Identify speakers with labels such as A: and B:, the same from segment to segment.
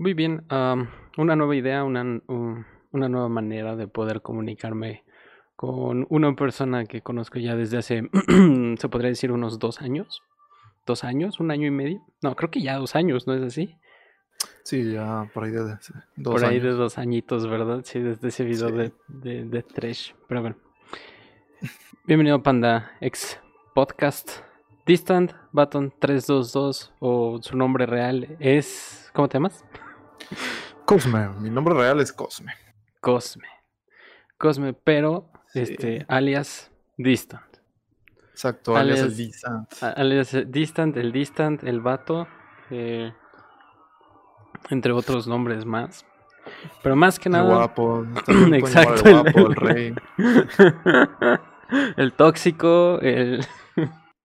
A: Muy bien. una nueva idea, una, una nueva manera de poder comunicarme con una persona que conozco ya desde hace, se podría decir, unos dos años. ¿Dos años? ¿Un año y medio? No, creo que ya dos años, ¿no es así?
B: Sí, ya por ahí de
A: dos Por ahí de dos añitos, ¿verdad? Sí, desde ese video de, de, de Trash. Pero bueno. Bienvenido, Panda, ex podcast. Distant Button 322 o su nombre real es... ¿Cómo te llamas?
B: Cosme, mi nombre real es Cosme.
A: Cosme. Cosme, pero este, alias Distant.
B: Exacto, alias, el Distant.
A: Alias Distant, el Distant, el vato. Eh, entre otros nombres más. Pero más que nada.
B: El guapo.
A: Exacto.
B: El guapo, el rey.
A: el tóxico, el.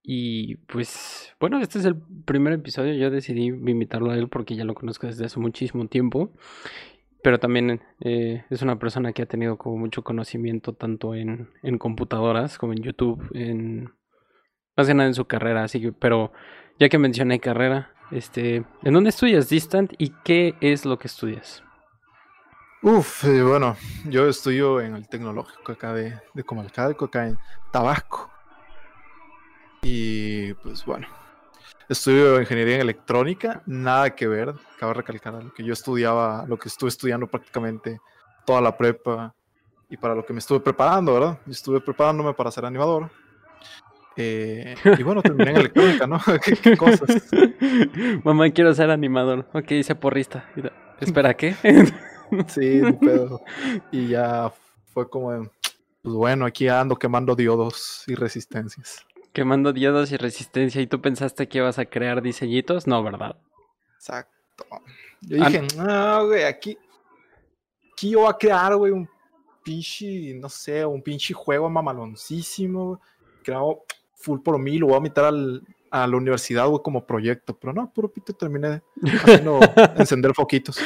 A: Y pues, bueno, este es el primer episodio. Yo decidí invitarlo a él porque ya lo conozco desde hace muchísimo tiempo pero también eh, es una persona que ha tenido como mucho conocimiento tanto en, en computadoras como en YouTube, en más que nada en su carrera, así que, pero ya que mencioné carrera, este, ¿en dónde estudias Distant y qué es lo que estudias?
B: Uf, eh, bueno, yo estudio en el tecnológico acá de, de Comalcalco, acá en Tabasco. Y pues bueno, Estudio ingeniería en electrónica, nada que ver, cabe recalcar lo que yo estudiaba, lo que estuve estudiando prácticamente toda la prepa y para lo que me estuve preparando, ¿verdad? Estuve preparándome para ser animador. Eh, y bueno, terminé en electrónica, ¿no? ¿Qué, cosas?
A: Mamá, quiero ser animador. Ok, hice porrista. Espera, ¿qué?
B: sí, pedo. Y ya fue como, pues bueno, aquí ando quemando diodos y resistencias.
A: Quemando diodos y resistencia. ¿Y tú pensaste que ibas a crear diseñitos? No, ¿verdad?
B: Exacto. Yo dije, no, güey, aquí, aquí yo voy a crear, güey, un pinche, no sé, un pinche juego mamaloncísimo. Creado full por mí, lo voy a meter al, a la universidad, güey, como proyecto. Pero no, puro pito terminé haciendo encender foquitos.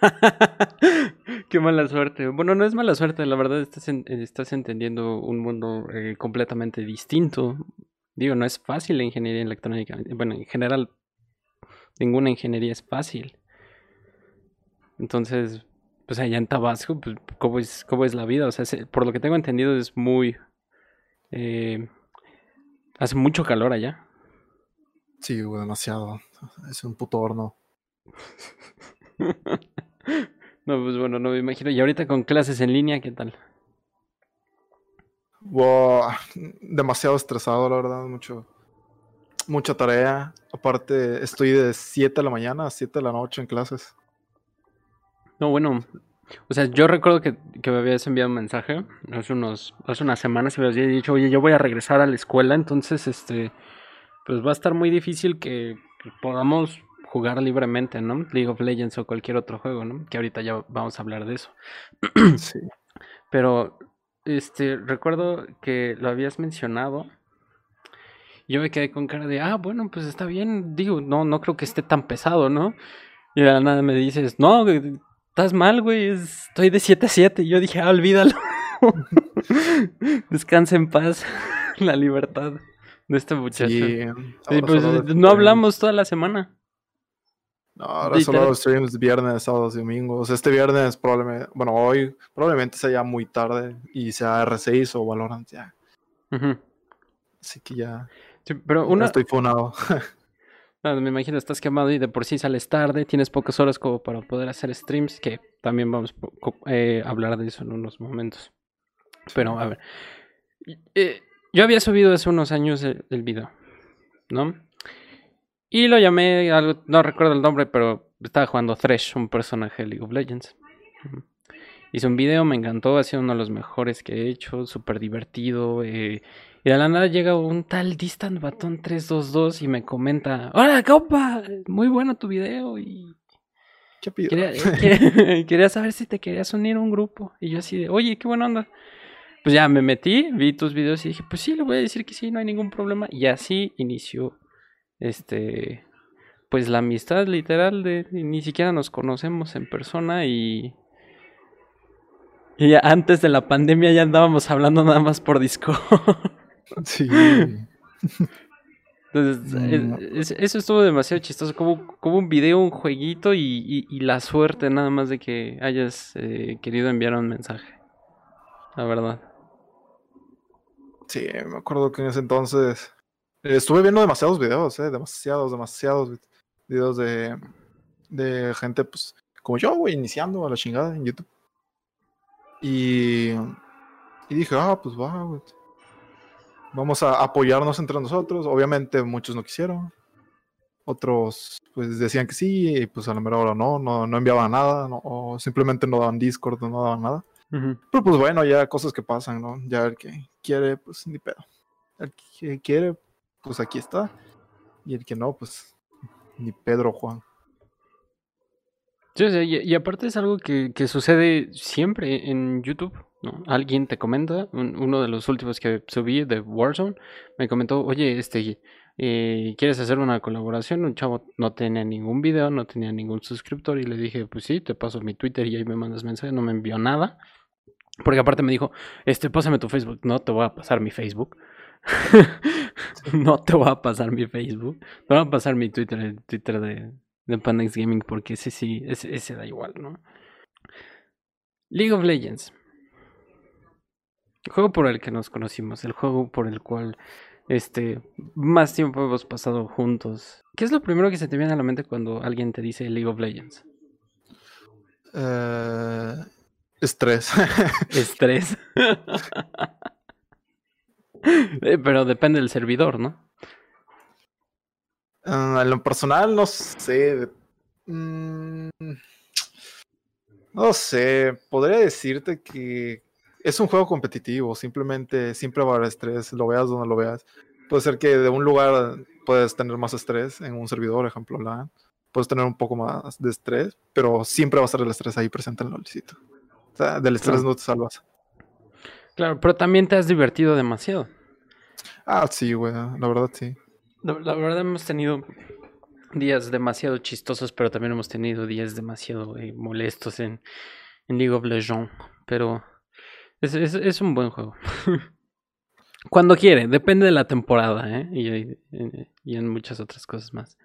A: Qué mala suerte. Bueno, no es mala suerte, la verdad estás, estás entendiendo un mundo eh, completamente distinto. Digo, no es fácil la ingeniería electrónica. Bueno, en general, ninguna ingeniería es fácil. Entonces, pues allá en Tabasco, pues, ¿cómo es, cómo es la vida? O sea, por lo que tengo entendido es muy... Eh, hace mucho calor allá.
B: Sí, demasiado. Es un puto horno.
A: no, pues bueno, no me imagino. Y ahorita con clases en línea, ¿qué tal?
B: Wow, demasiado estresado, la verdad, mucho, mucha tarea. Aparte, estoy de 7 de la mañana a 7 de la noche en clases.
A: No, bueno, o sea, yo recuerdo que, que, me habías enviado un mensaje hace, unos, hace unas semanas y me habías dicho, oye, yo voy a regresar a la escuela, entonces, este, pues va a estar muy difícil que podamos jugar libremente, ¿no? League of Legends o cualquier otro juego, ¿no? Que ahorita ya vamos a hablar de eso.
B: Sí.
A: Pero, este, recuerdo que lo habías mencionado. Yo me quedé con cara de, ah, bueno, pues está bien. Digo, no, no creo que esté tan pesado, ¿no? Y de la nada me dices, no, estás mal, güey, estoy de 7 a 7. Y yo dije, ah, olvídalo. Descansa en paz, la libertad de este muchacho. pues, no hablamos toda la semana.
B: No, ahora solo streams viernes, sábados y domingos. Este viernes probablemente, bueno, hoy probablemente sea ya muy tarde y sea R6 o Valorant ya. Así que ya.
A: pero una...
B: estoy fonado.
A: me imagino, estás quemado y de por sí sales tarde, tienes pocas horas como para poder hacer streams, que también vamos a eh, hablar de eso en unos momentos. Pero, a ver. Eh, yo había subido hace unos años el, video, ¿no? Y lo llamé, algo, no recuerdo el nombre, pero estaba jugando Thresh, un personaje de League of Legends. Hice un video, me encantó, ha sido uno de los mejores que he hecho, súper divertido. Eh, y de la nada llega un tal Distant Baton 322 y me comenta, ¡Hola, compa! Muy bueno tu video y... Quería, quería, saber si te querías unir a un grupo. Y yo así de, oye, qué buena onda pues ya me metí, vi tus videos y dije, pues sí, le voy a decir que sí, no hay ningún problema. Y así inició, este, pues la amistad literal de ni siquiera nos conocemos en persona y... Y antes de la pandemia ya andábamos hablando nada más por disco.
B: Sí.
A: Entonces, es- es- eso estuvo demasiado chistoso, como, como un video, un jueguito y, y- y la suerte nada más de que hayas eh, querido enviar un mensaje. La verdad.
B: Sí, me acuerdo que en ese entonces eh, estuve viendo demasiados videos, eh, demasiados, demasiados vi- videos de, de gente, pues, como yo, güey, iniciando a la chingada en YouTube. Y, y dije, ah, pues va, güey. Vamos a apoyarnos entre nosotros. Obviamente muchos no quisieron. Otros, pues, decían que sí, y pues a la mera hora no, no, no enviaban nada, no, o simplemente no daban Discord, no daban nada. Pero pues bueno, ya cosas que pasan, ¿no? Ya el que quiere, pues ni pedo. El que quiere, pues aquí está. Y el que no, pues ni Pedro Juan.
A: Sí, y, y aparte es algo que, que sucede siempre en YouTube, ¿no? Alguien te comenta, un- uno de los últimos que subí de Warzone, me comentó, oye, este, eh, ¿quieres hacer una colaboración? Un chavo no tenía ningún video, no tenía ningún suscriptor y le dije, pues sí, te paso mi Twitter y ahí me mandas mensaje, no me envió nada. Porque aparte me dijo, este, pásame tu Facebook. No te voy a pasar mi Facebook. no te voy a pasar mi Facebook. Te voy a pasar mi Twitter, el Twitter de, de Pandex Gaming, porque ese sí, ese, ese da igual, ¿no? League of Legends. El juego por el que nos conocimos, el juego por el cual este más tiempo hemos pasado juntos. ¿Qué es lo primero que se te viene a la mente cuando alguien te dice League of Legends?
B: Eh, estrés.
A: Estrés. Eh, Pero depende del servidor, ¿no?
B: Ah, en lo personal, no sé. Mm, no sé. Podría decirte que es un juego competitivo. Simplemente siempre va a haber estrés. Lo veas donde lo veas. Puede ser que de un lugar puedes tener más estrés en un servidor, ejemplo, LAN. Puedes tener un poco más de estrés, pero siempre va a estar el estrés ahí presente en el LOLcito. O sea, del estrés
A: Claro.
B: no te salvas.
A: Claro, pero también te has divertido demasiado.
B: Ah, sí, güey. La verdad, sí.
A: La, la verdad hemos tenido días demasiado chistosos, pero también hemos tenido días demasiado eh, molestos en, en League of Legends. Pero es, es, es un buen juego. Cuando quiere, depende de la temporada, ¿eh? Y, y- en muchas otras cosas más.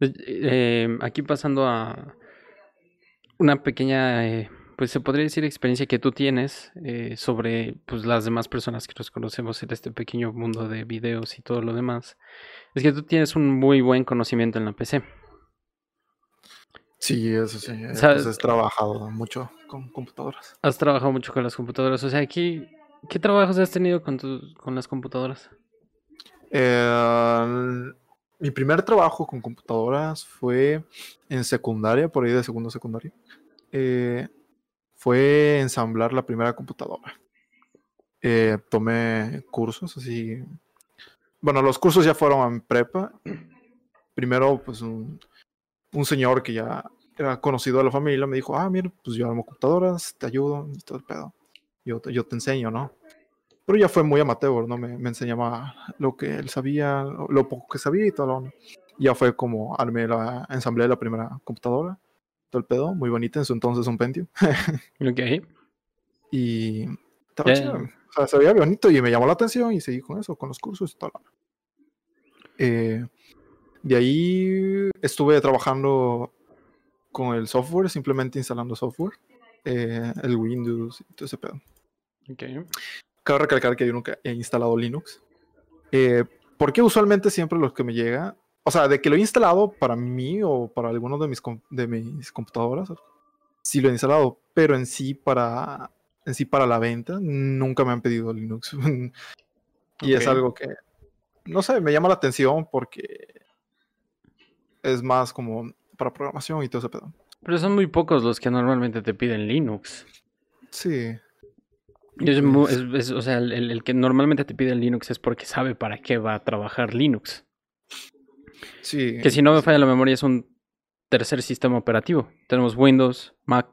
A: Eh, aquí pasando a una pequeña, eh, pues se podría decir experiencia que tú tienes eh, sobre pues, las demás personas que nos conocemos en este pequeño mundo de videos y todo lo demás. Es que tú tienes un muy buen conocimiento en la PC.
B: Sí, eso sí. eh, Pues he trabajado mucho con computadoras.
A: Has trabajado mucho con las computadoras. O sea, aquí, ¿qué trabajos has tenido con, tus con las computadoras?
B: Eh, mi primer trabajo con computadoras fue en secundaria, por ahí de segundo secundario. Eh, fue ensamblar la primera computadora. Eh, tomé cursos así. Bueno, los cursos ya fueron en prepa. Primero, pues un, un señor que ya era conocido de la familia me dijo, ah, mira, pues yo armo computadoras, te ayudo y todo el pedo. Yo, te- yo te enseño, ¿no? Pero ya fue muy amateur, ¿no? Me, me enseñaba lo que él sabía, lo, poco que sabía y todo onda. Ya fue como armé la, ensamblé la primera computadora, todo el pedo, muy bonita en su entonces un Pentium.
A: Ok.
B: Y estaba chido, O sea, se veía bonito y me llamó la atención y seguí con eso, con los cursos y todo. Eh, de ahí estuve trabajando con el software, simplemente instalando software, eh, el Windows y todo ese pedo.
A: Ok.
B: Cabe recalcar que yo nunca he instalado Linux. Eh, porque usualmente siempre lo que me llega, o sea, de que lo he instalado para mí o para alguno de mis, de mis computadoras, sí lo he instalado, pero en sí para, en sí para la venta nunca me han pedido Linux. y es algo que, no sé, me llama la atención porque es más como para programación y todo ese pedo.
A: Pero son muy pocos los que normalmente te piden Linux.
B: Sí.
A: Y es mu- es- es- o sea, el, el- el que normalmente te pide Linux es porque sabe para qué va a trabajar Linux.
B: Sí.
A: Que si no me falla la memoria es un tercer sistema operativo. Tenemos Windows, Mac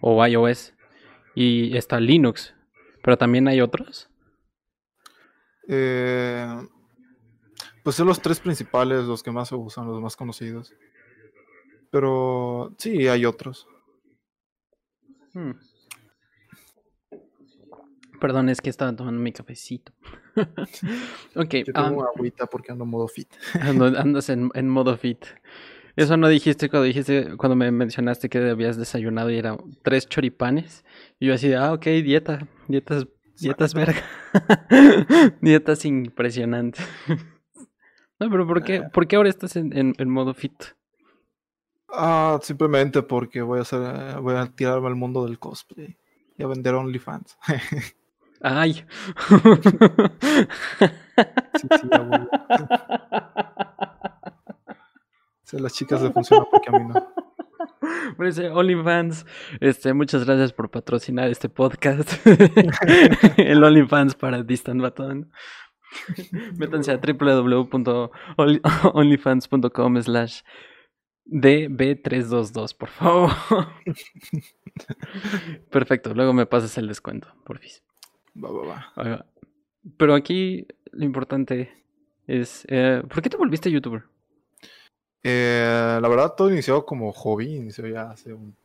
A: o iOS y está Linux. Pero también hay otros.
B: Eh, pues son los tres principales, los que más se usan, los más conocidos. Pero sí, hay otros.
A: Hmm. Perdón, es que estaba tomando mi cafecito. ok.
B: Yo tengo agüita porque ando en modo fit.
A: andas en, en, modo fit. Eso no dijiste cuando dijiste, cuando me mencionaste que habías desayunado y eran tres choripanes. Y yo así, ah, ok, dieta, dietas, dietas verga. dietas impresionantes. no, pero ¿por qué, ¿por qué ahora estás en, en, en modo fit?
B: Ah, simplemente porque voy a hacer, voy a tirarme al mundo del cosplay y a vender OnlyFans.
A: Ay. sí, sí,
B: sí, las chicas le funcionan porque a mí no.
A: Parece OnlyFans. Este, muchas gracias por patrocinar este podcast. El OnlyFans para Distant Baton. Métanse a www.onlyfans.com slash DB322, por favor. Perfecto, luego me pasas el descuento, porfis.
B: Va, va, va.
A: Pero aquí lo importante es, eh, ¿por qué te volviste youtuber?
B: Eh, la verdad, todo inició como hobby, inició ya hace un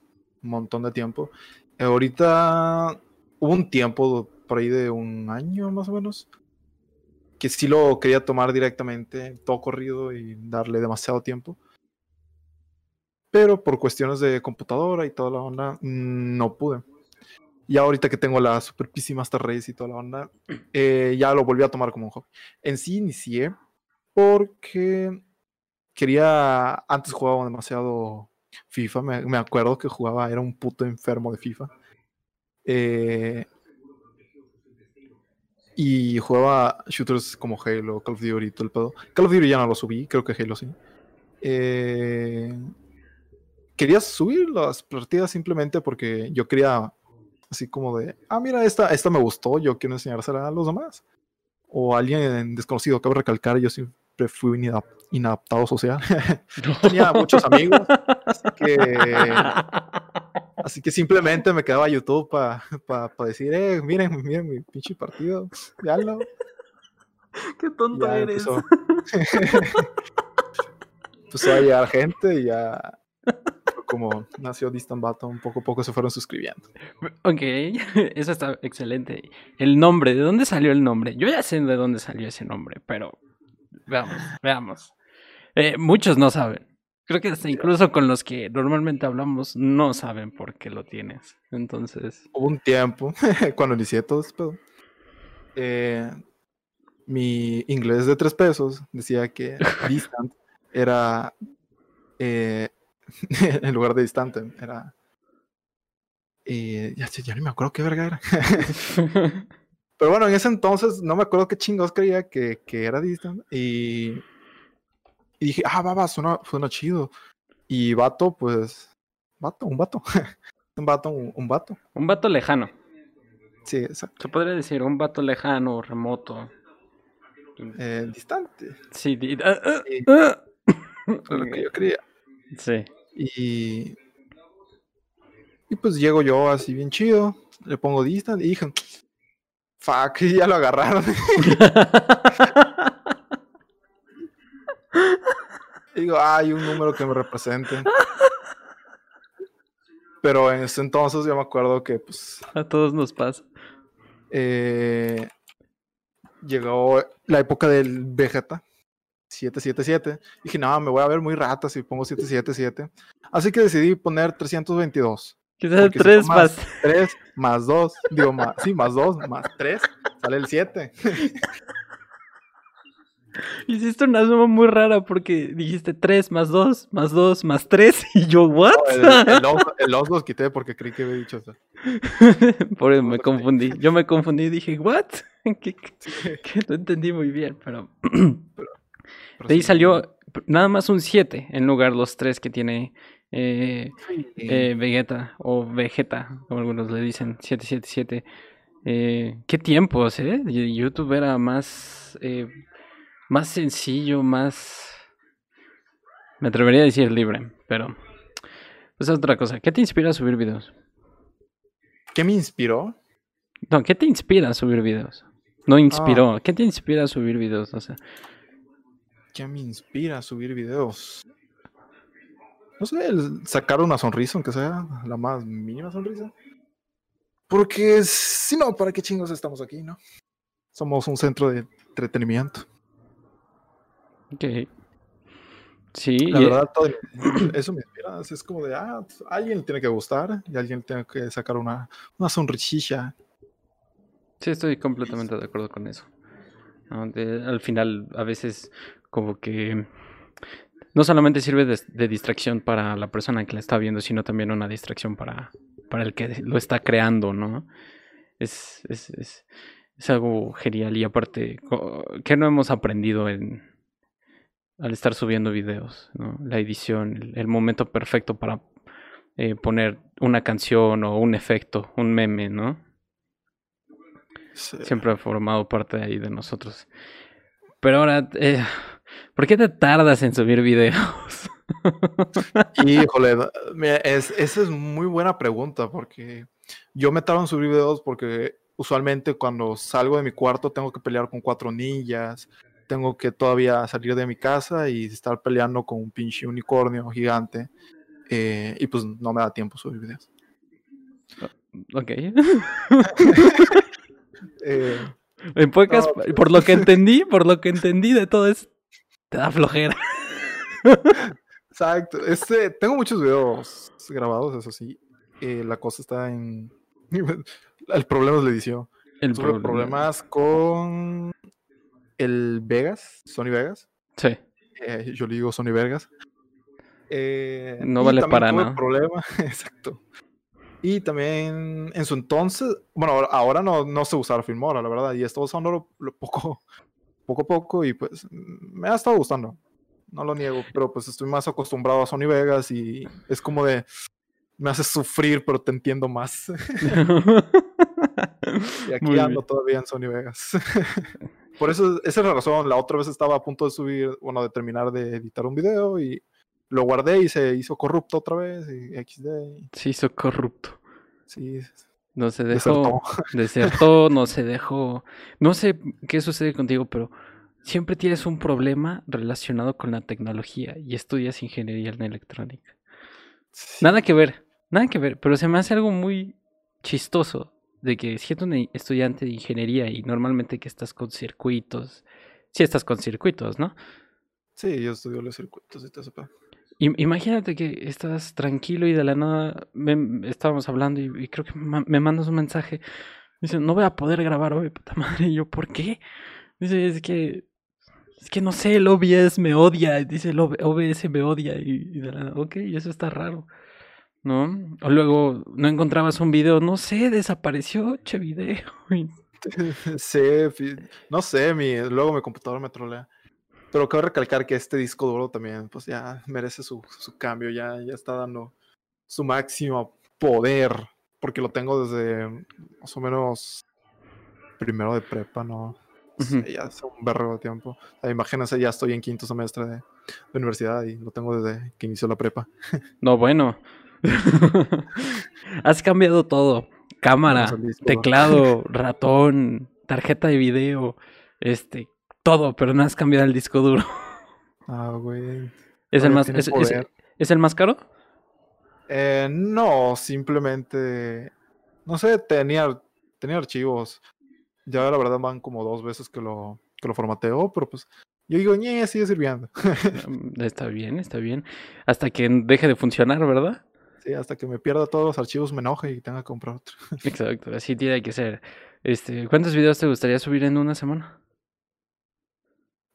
B: montón de tiempo. Eh, ahorita hubo un tiempo, por ahí de un año más o menos, que sí lo quería tomar directamente, todo corrido y darle demasiado tiempo pero por cuestiones de computadora y toda la onda, no pude. Y ahorita que tengo la Super PC Master y toda la onda, eh, ya lo volví a tomar como un hobby. En sí inicié porque quería, antes jugaba demasiado FIFA, me, acuerdo que jugaba, era un puto enfermo de FIFA. Eh, y jugaba shooters como Halo, Call of Duty y todo el pedo. Call of Duty ya no lo subí, creo que Halo sí. Eh, quería subir las partidas simplemente porque yo quería, así como de, ah, mira, esta, esta me gustó, yo quiero enseñársela a los demás. O a alguien desconocido, cabe recalcar, yo siempre fui inadaptado social. Tenía muchos amigos, así que, así que simplemente me quedaba a YouTube para decir, eh, miren, miren mi pinche partido, veanlo.
A: Qué tonto eres.
B: Empezó, empezó a llegar gente y ya como nació Distant Baton, poco a poco se fueron suscribiendo.
A: Ok, eso está excelente. El nombre, ¿de dónde salió el nombre? Yo ya sé de dónde salió ese nombre, pero veamos, veamos. Eh, muchos no saben. Creo que hasta incluso con los que normalmente hablamos no saben por qué lo tienes. Entonces.
B: Hubo un tiempo, cuando inicié todo esto, eh, mi inglés de tres pesos decía que distant era eh, en lugar de distante. Era. Y ya, ya ni me acuerdo qué verga era. Pero bueno, en ese entonces no me acuerdo qué chingos creía que, que era distant. Y, y dije, ah, va, va, suena, suena chido. Y vato, pues. Vato, un vato. un vato, un, vato.
A: Un vato lejano.
B: Sí, exacto.
A: Se podría decir un vato lejano, remoto.
B: Eh, distante.
A: Sí,
B: lo que yo creía.
A: Sí.
B: Y, y pues llego yo así bien chido, le pongo distant y dije, fuck, ya lo agarraron. y digo, hay un número que me represente. Pero en ese entonces yo me acuerdo que pues...
A: A todos nos pasa.
B: Eh, llegó la época del Vegeta. 777. Dije, no, me voy a ver muy rata si pongo 777. Así que decidí poner 322.
A: Quizás 3 más,
B: 3 más 2. Digo, más, sí, más 2 más 3. Sale el 7.
A: Hiciste una suma muy rara porque dijiste 3 más 2 más 2 más 3 y yo, ¿what?
B: No, el, 2 los quité porque creí que había dicho eso.
A: Por eso me confundí. Yo me confundí y dije, ¿what? Que, que no entendí muy bien, pero... pero de ahí salió nada más un 7 en lugar de los 3 que tiene eh, eh, Vegeta o Vegeta, como algunos le dicen, 777. Eh, ¿Qué tiempos, eh? YouTube era más, eh, más sencillo, más... Me atrevería a decir libre, pero... Pues es otra cosa. ¿Qué te inspira a subir videos?
B: ¿Qué me inspiró?
A: No, ¿qué te inspira a subir videos? No inspiró. Ah. ¿Qué te inspira a subir videos? O sea,
B: ¿Qué me inspira a subir videos? No sé, el sacar una sonrisa, aunque sea la más mínima sonrisa. Porque si no, ¿para qué chingos estamos aquí, no? Somos un centro de entretenimiento.
A: Ok. Sí.
B: La verdad, todo, eso me inspira. Es como de, ah, a alguien le tiene que gustar y a alguien tiene que sacar una, una sonrisilla.
A: Sí, estoy completamente de acuerdo con eso. al final, a veces, como que no solamente sirve de, distracción para la persona que la está viendo, sino también una distracción para, para el que lo está creando, ¿no? Es, es, es, es algo genial y aparte, ¿qué no hemos aprendido en, al estar subiendo videos, ¿no? La edición, el, momento perfecto para eh, poner una canción o un efecto, un meme, ¿no? Siempre ha formado parte ahí de nosotros. Pero ahora, eh, ¿por qué te tardas en subir videos?
B: Híjole, es, esa es muy buena pregunta porque yo me tardo en subir videos porque usualmente cuando salgo de mi cuarto tengo que pelear con cuatro ninjas, tengo que todavía salir de mi casa y estar peleando con un pinche unicornio gigante. Eh, y pues no me da tiempo subir videos.
A: Ok. Eh, en pocas, pues por lo que entendí, por lo que entendí de todo es, te da flojera.
B: Exacto. Este, tengo muchos videos grabados, eso sí. Eh, la cosa está en. el problema es la edición. El Tuve problemas con el Vegas, Sony Vegas.
A: Sí.
B: Eh, yo le digo Sony Vegas.
A: no vale para nada.
B: problema, exacto. Y también en su entonces, bueno, ahora no, no sé usar Filmora, la verdad, y estado usando poco, poco a poco y pues me ha estado gustando. No lo niego, pero pues estoy más acostumbrado a Sony Vegas y es como de, me hace sufrir, pero te entiendo más. y aquí ando todavía en Sony Vegas. Por eso, esa es la razón. La otra vez estaba a punto de subir, bueno, de terminar de editar un video y lo guardé y se hizo corrupto otra vez. Y XD.
A: Se hizo corrupto.
B: Sí.
A: No se dejó. Desertó. no se dejó. No sé qué sucede contigo, pero siempre tienes un problema relacionado con la tecnología y estudias ingeniería en electrónica. Nada que ver, nada que ver, pero se me hace algo muy chistoso de que siendo un estudiante de ingeniería y normalmente que estás con circuitos, si estás con circuitos, ¿no?
B: Sí, yo estudio los circuitos y todo eso.
A: Imagínate que estás tranquilo y de la nada estábamos hablando y, creo que me mandas un mensaje. Dice, no voy a poder grabar hoy, puta madre. Y yo, ¿por qué? Dice, es que, es que no sé, el OBS me odia. Dice, el OBS me odia. Y, y de la nada, ok, eso está raro. ¿No? O luego no encontrabas un video, no sé, desapareció, che video.
B: sí, no sé, mi, luego mi computador me trolea. Pero cabe recalcar que este disco duro también, pues ya merece su, su cambio, ya, ya está dando su máximo poder, porque lo tengo desde más o menos primero de prepa, ¿no? ya hace un berro de tiempo. imagínense, ya estoy en quinto semestre de, de, universidad y lo tengo desde que inició la prepa.
A: no, bueno. Has cambiado todo. Cámara, teclado, ratón, tarjeta de video, este, todo, pero no has cambiado el disco duro.
B: Ah, güey.
A: ¿Es el, más, es, el más caro?
B: Eh, no, simplemente. No sé, tenía, tenía archivos. Ya la verdad van como dos veces que lo, que lo formateo, pero pues yo digo, ñe, sigue sirviendo.
A: Mm, está bien, está bien. Hasta que deje de funcionar, ¿verdad?
B: Sí, hasta que me pierda todos los archivos me enoje y tenga que comprar otro.
A: Exacto, así tiene que ser. Este, ¿Cuántos videos te gustaría subir en una semana?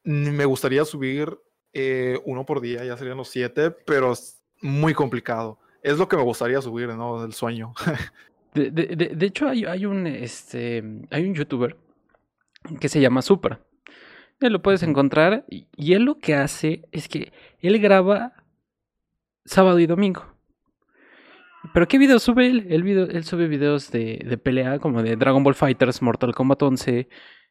B: Me gustaría subir eh, uno por día, ya serían los siete, pero es muy complicado. Es lo que me gustaría subir, ¿no? Del sueño.
A: de, de, de, hecho, hay, hay, un, este, hay un youtuber que se llama Supra. Él lo puedes encontrar y, y él lo que hace es que él graba sábado y domingo. ¿Pero qué videos sube él? Él, video, él sube videos de, de, pelea como de Dragon Ball Fighters, Mortal Kombat 11,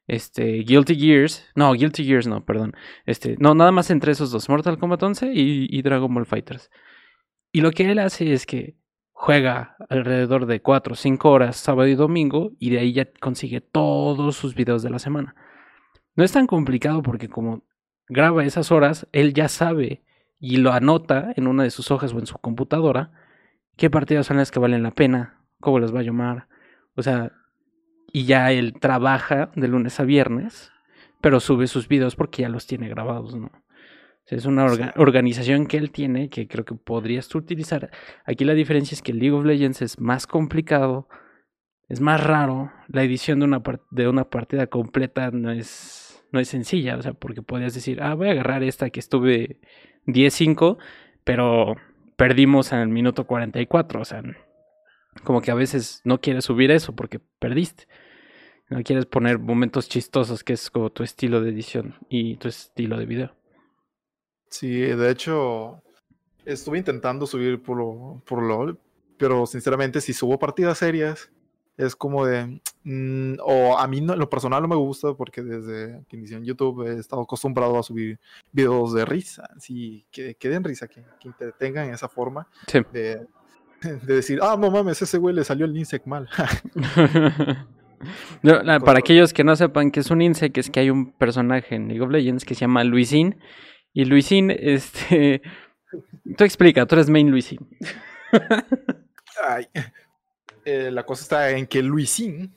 A: este, Guilty Gears, no, Guilty Gears no, perdón, este, no, nada más entre esos dos, Mortal Kombat 11 y, Dragon Ball Fighters. Y lo que él hace es que juega alrededor de 4 o 5 horas sábado y domingo y de ahí ya consigue todos sus videos de la semana. No es tan complicado porque como graba esas horas, él ya sabe y lo anota en una de sus hojas o en su computadora qué partidas son las que valen la pena, cómo las va a llamar, O sea, y ya él trabaja de lunes a viernes, pero sube sus videos porque ya los tiene grabados, ¿no? O sea, es una organización que él tiene que creo que podrías tú utilizar. Aquí la diferencia es que League of Legends es más complicado, es más raro. La edición de una, de una partida completa no es, no es sencilla, o sea, porque podrías decir, ah, voy a agarrar esta que estuve 10-5, pero perdimos en el minuto 44, o sea, como que a veces no quieres subir eso porque perdiste. No quieres poner momentos chistosos, que es como tu estilo de edición y tu estilo de video.
B: Sí, de hecho, estuve intentando subir por, por LOL, pero sinceramente, si subo partidas serias, es como de. Mm, o a mí, no, en lo personal, no me gusta porque desde que inicié en YouTube he estado acostumbrado a subir videos de risa, así que, que den risa, que, que entretengan esa forma de, de decir, ah, no mames, ese güey le salió el insect mal.
A: para aquellos que no sepan que es un insect, es que hay un personaje en League of Legends que se llama Luisín. Y Luisín, este. Tú explica, tú eres main Luisín.
B: Eh, la cosa está en que Luisín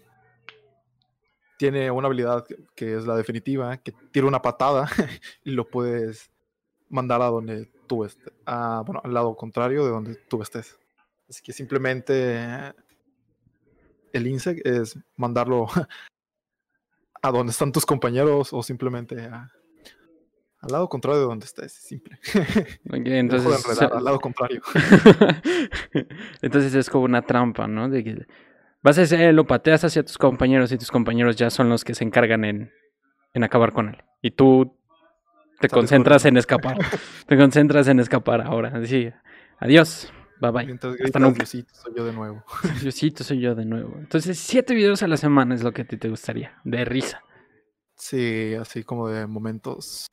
B: tiene una habilidad que es la definitiva, que tira una patada y lo puedes mandar a donde tú estés. bueno, al lado contrario de donde tú estés. Así que simplemente el insect es mandarlo a donde están tus compañeros o simplemente al lado contrario de donde estés. Simple.
A: entonces,
B: al lado contrario.
A: entonces es como una trampa, ¿no? De que vas a hacer, lo pateas hacia tus compañeros y tus compañeros ya son los que se encargan en, en acabar con él. Y tú te concentras en escapar. te concentras en escapar ahora. Así, adiós. Bye bye.
B: Mientras Hasta nunca. soy yo de nuevo.
A: Diosito, soy yo de nuevo. Entonces, siete videos a la semana es lo que a ti te gustaría, de risa.
B: Sí, así como de momentos.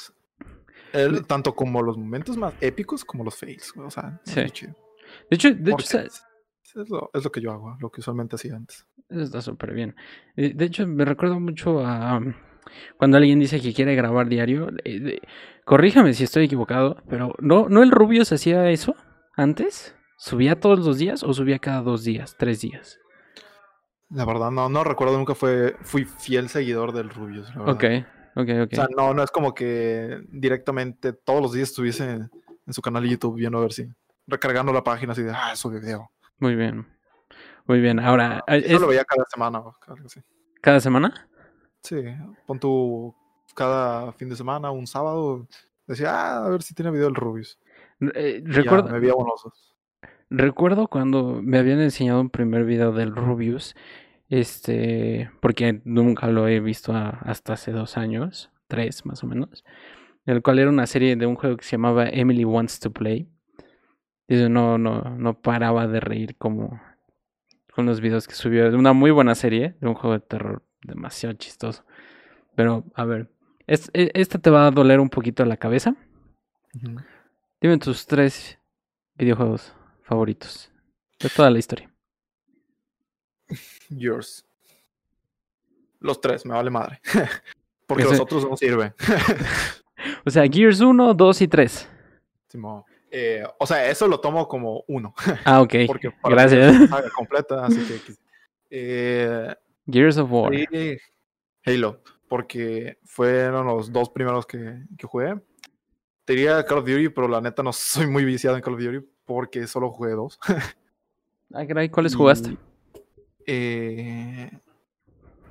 B: tanto como los momentos más épicos como los fails. O sea,
A: sí. De hecho, de hecho
B: es, lo, es, lo, que yo hago, lo que usualmente hacía antes.
A: Eso está súper bien. Eh, de hecho, me recuerdo mucho a um, cuando alguien dice que quiere grabar diario. Eh, corríjame si estoy equivocado, pero ¿no, ¿no el Rubio se hacía eso antes? ¿Subía todos los días o subía cada dos días, tres días?
B: La verdad, no, no recuerdo, nunca fue, fui fiel seguidor del Rubius.
A: Ok, ok, ok.
B: O sea, no, no es como que directamente todos los días estuviese en, su canal de YouTube viendo a ver si, recargando la página así de, ah, eso video.
A: Muy bien, muy bien. Ahora,
B: Yo lo veía cada semana,
A: ¿Cada semana?
B: Sí, pon tu, cada fin de semana, un sábado, decía, ah, a ver si tiene video el Rubius.
A: Eh, recuerdo...
B: me veía bonosos.
A: Recuerdo cuando me habían enseñado un primer video del Rubius, este, porque nunca lo he visto hasta hace dos años, tres más o menos, el cual era una serie de un juego que se llamaba Emily Wants to Play. Y no, no, no paraba de reír como con los videos que subió. Una muy buena serie, de un juego de terror demasiado chistoso. Pero, a ver, e, esta te va a doler un poquito la cabeza. Dime tus tres videojuegos favoritos de toda la historia?
B: Yours. Los tres, me vale madre. Porque los otros no sirven.
A: o sea, Gears 1, 2 y 3.
B: Eh, o sea, eso lo tomo como uno.
A: Ah, ok. Porque Gracias.
B: completa, así que. Eh,
A: Gears of War.
B: Halo, porque fueron los dos primeros que, que jugué. Te diría Call of Duty, pero la neta no soy muy viciado en Call of Duty porque solo jugué dos.
A: ah, ¿cuáles jugaste?
B: Eh,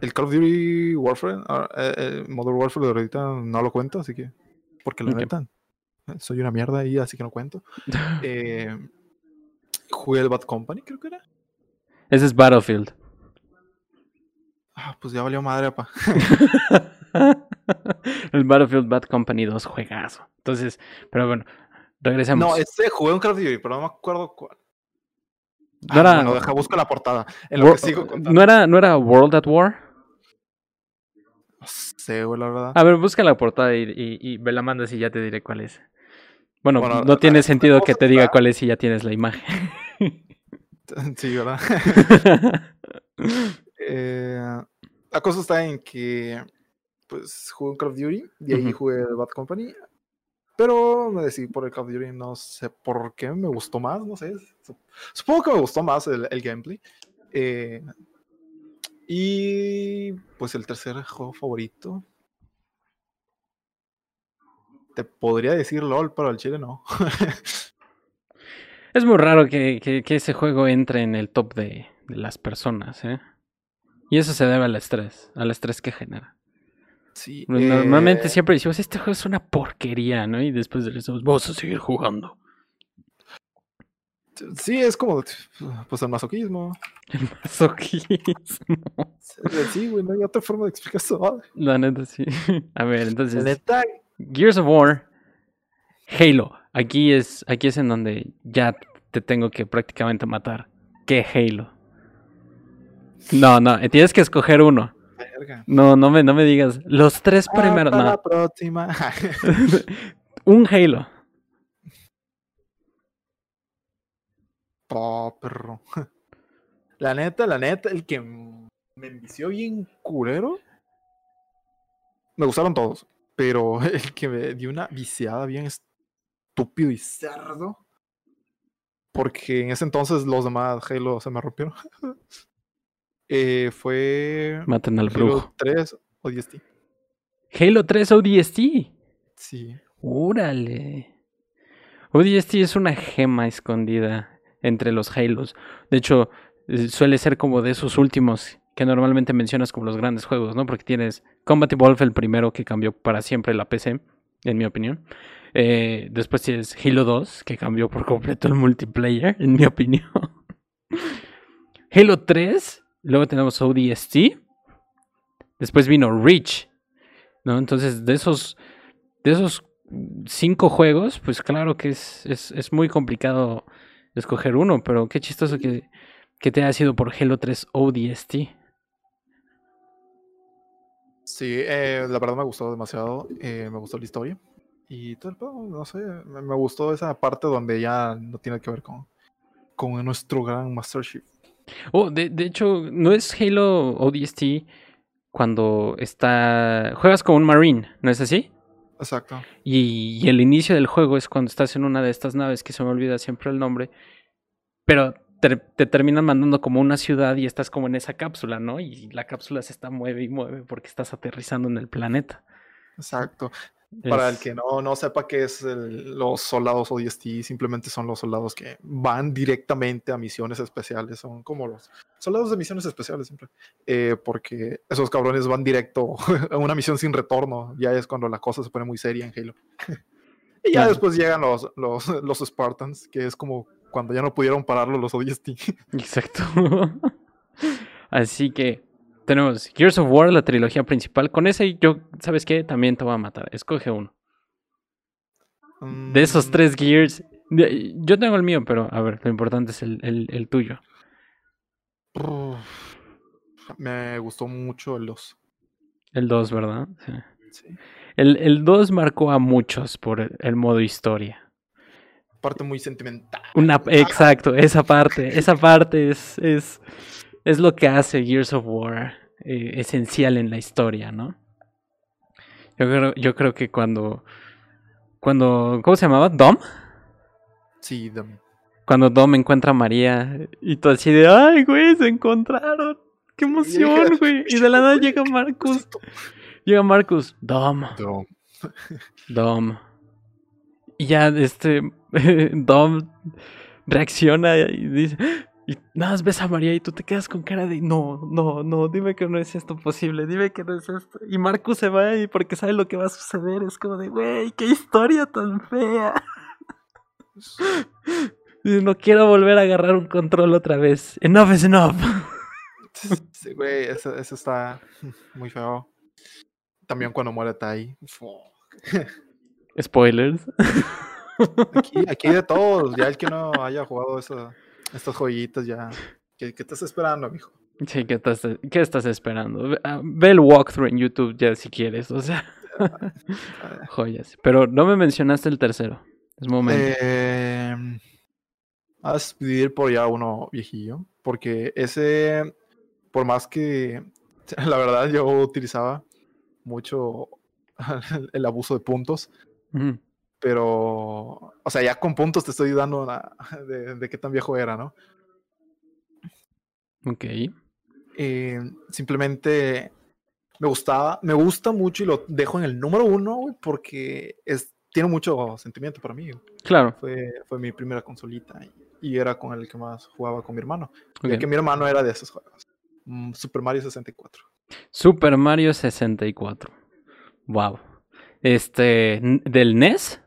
B: el Call of Duty Warfare, ah, eh, eh, Modern Warfare de ahorita no lo cuento, así que. Porque la neta, soy una mierda ahí, así que no cuento. jugué el Bad Company, creo que era.
A: Ese es Battlefield.
B: Ah, pues ya valió madre, apa.
A: el Battlefield Bad Company 2, juegazo. Entonces, pero bueno, regresamos.
B: No, este jugué un Call of Duty, pero no me acuerdo cuál. No ah, era. Bueno, deja, busco la portada. En lo que sigo
A: ¿No era, ¿No era World at War?
B: No sé, güey, la verdad.
A: A ver, busca la portada y, y, me la mandas y ya te diré cuál es. Bueno, no tiene sentido que te diga cuál es si ya tienes la imagen.
B: sí, ¿verdad? eh, la cosa está en que pues jugué Call of Duty y ahí jugué Bad Company. Pero me decidí por el Call of Duty, no sé por qué, me gustó más, no sé. Supongo que me gustó más el, gameplay. Eh, Y pues el tercer juego favorito. Te podría decir LOL, pero el chile no.
A: es muy raro que, que, ese juego entre en el top de, de, las personas, ¿eh? Y eso se debe al estrés, al estrés que genera.
B: Sí,
A: Normalmente
B: eh,
A: siempre decimos, este juego es una porquería, ¿no? Y después de eso, vamos a seguir jugando.
B: Sí, es como, pues el masoquismo.
A: El masoquismo.
B: Sí, güey, no hay otra forma de explicar eso.
A: La neta, sí. A ver, entonces. Gears of War, Halo. Aquí es, aquí es en donde ya te tengo que prácticamente matar. ¿Qué Halo? No, no, tienes que escoger uno. No, no me, no me digas. Los tres ah, primeros.
B: Para la próxima.
A: Un Halo.
B: Oh, perro. La neta, la neta, el que me envició bien culero. Me gustaron todos, pero el que me dio una viciada bien estúpido y cerdo. Porque en ese entonces los demás Halo se me rompieron. Eh, fue.
A: Al
B: Halo 3 ODST.
A: Halo 3 ODST.
B: Sí.
A: Órale. ODST es una gema escondida entre los Halos. De hecho, eh, suele ser como de esos últimos que normalmente mencionas como los grandes juegos, ¿no? Porque tienes Combat Evolved, el primero que cambió para siempre la PC, en mi opinión. Eh, después tienes Halo 2, que cambió por completo el multiplayer, en mi opinión. Halo 3, luego tenemos ODST. Después vino Reach, ¿no? Entonces, de esos, de esos cinco juegos, pues claro que es, es, es muy complicado escoger uno, pero qué chistoso que, que te haya sido por Halo 3 ODST.
B: Sí, eh, la verdad me gustó demasiado, eh, me gustó la historia y todo el no sé, me, gustó esa parte donde ya no tiene que ver con, con nuestro gran Master Chief.
A: Oh, de, de hecho, ¿no es Halo ODST cuando está... juegas con un Marine, ¿no es así?
B: Exacto.
A: Y, el inicio del juego es cuando estás en una de estas naves, que se me olvida siempre el nombre, pero te, terminan mandando como una ciudad y estás como en esa cápsula, ¿no? Y la cápsula se está mueve y mueve porque estás aterrizando en el planeta.
B: Exacto. Para el que no, no sepa qué es los soldados ODST, simplemente son los soldados que van directamente a misiones especiales. Son como los soldados de misiones especiales siempre. Eh, porque esos cabrones van directo a una misión sin retorno. Ya es cuando la cosa se pone muy seria en Halo. y ya después llegan los, los, los Spartans, que es como cuando ya no pudieron pararlo los ODST.
A: Exacto. Así que tenemos Gears of War, la trilogía principal. Con ese, yo, ¿sabes qué? También te voy a matar. Escoge uno. De esos mm. tres Gears. Yo tengo el mío, pero a ver, lo importante es el, el, tuyo.
B: me gustó mucho el 2.
A: El 2, ¿verdad? Sí. El 2 marcó a muchos por el, modo historia.
B: Parte muy sentimental.
A: Una, exacto, esa parte. Esa parte es, es, es lo que hace Gears of War eh, esencial en la historia, ¿no? Yo creo, yo creo que cuando, cuando, ¿cómo se llamaba? ¿Dom?
B: Sí, Dom.
A: Cuando Dom encuentra a María y todo así de, ay, güey, se encontraron. ¡Qué emoción, güey! Y de la nada llega Marcus. Llega Marcus. Dom.
B: Dom.
A: Dom. Y ya este Dom reacciona y dice, y nada más ves a María y tú te quedas con cara de no, no, no, dime que no es esto posible, dime que no es esto. Y Marcus se va y porque sabe lo que va a suceder, es como de, güey, qué historia tan fea. Y no quiero volver a agarrar un control otra vez. Enough is enough.
B: Sí, güey, eso, eso está muy feo. También cuando muere Tai.
A: Spoilers.
B: Aquí, aquí de todos, ya el que no haya jugado eso estas joyitas ya. ¿Qué, estás esperando, amigo?
A: Sí, ¿qué estás, ¿qué estás esperando? Ah, ve, el walkthrough en YouTube ya si quieres, o sea. Joyas. Pero no me mencionaste el tercero. Es momento.
B: Eh, a pedir por ya uno viejillo. Porque ese, por más que la verdad yo utilizaba mucho el abuso de puntos. Pero, o sea, ya con puntos te estoy dando de, qué tan viejo era, ¿no?
A: Ok.
B: Eh, simplemente me gustaba, me gusta mucho y lo dejo en el número uno, güey, porque es, tiene mucho sentimiento para mí.
A: Claro.
B: Fue, fue mi primera consolita y, era con el que más jugaba con mi hermano. Okay. que mi hermano era de esos juegos. Mm, Super Mario 64.
A: Super Mario 64. Wow. Este, ¿del NES?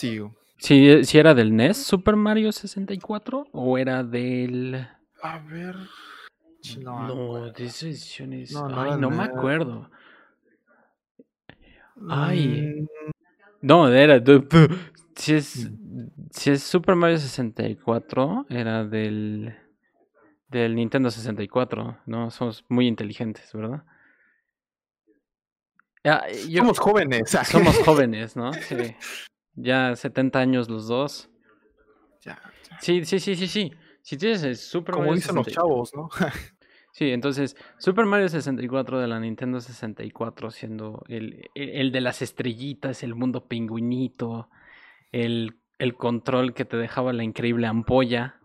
B: Sí.
A: ¿Sí, ¿Sí era del NES Super Mario 64 o era del...
B: A ver...
A: No, no de esas ediciones. No, no, Ay, no me acuerdo. Ay. Mm. No, era. Si es, si es Super Mario 64, era del. Del Nintendo 64, ¿no? Somos muy inteligentes, ¿verdad?
B: Ya, somos jóvenes.
A: Somos jóvenes, ¿no? Sí. Ya 70 años los dos.
B: Ya,
A: Sí, sí, sí, sí, sí. Si tienes el Super
B: Como dicen los chavos, ¿no?
A: sí, entonces, Super Mario 64 de la Nintendo 64, siendo el, el de las estrellitas, el mundo pingüinito, el, el control que te dejaba la increíble ampolla.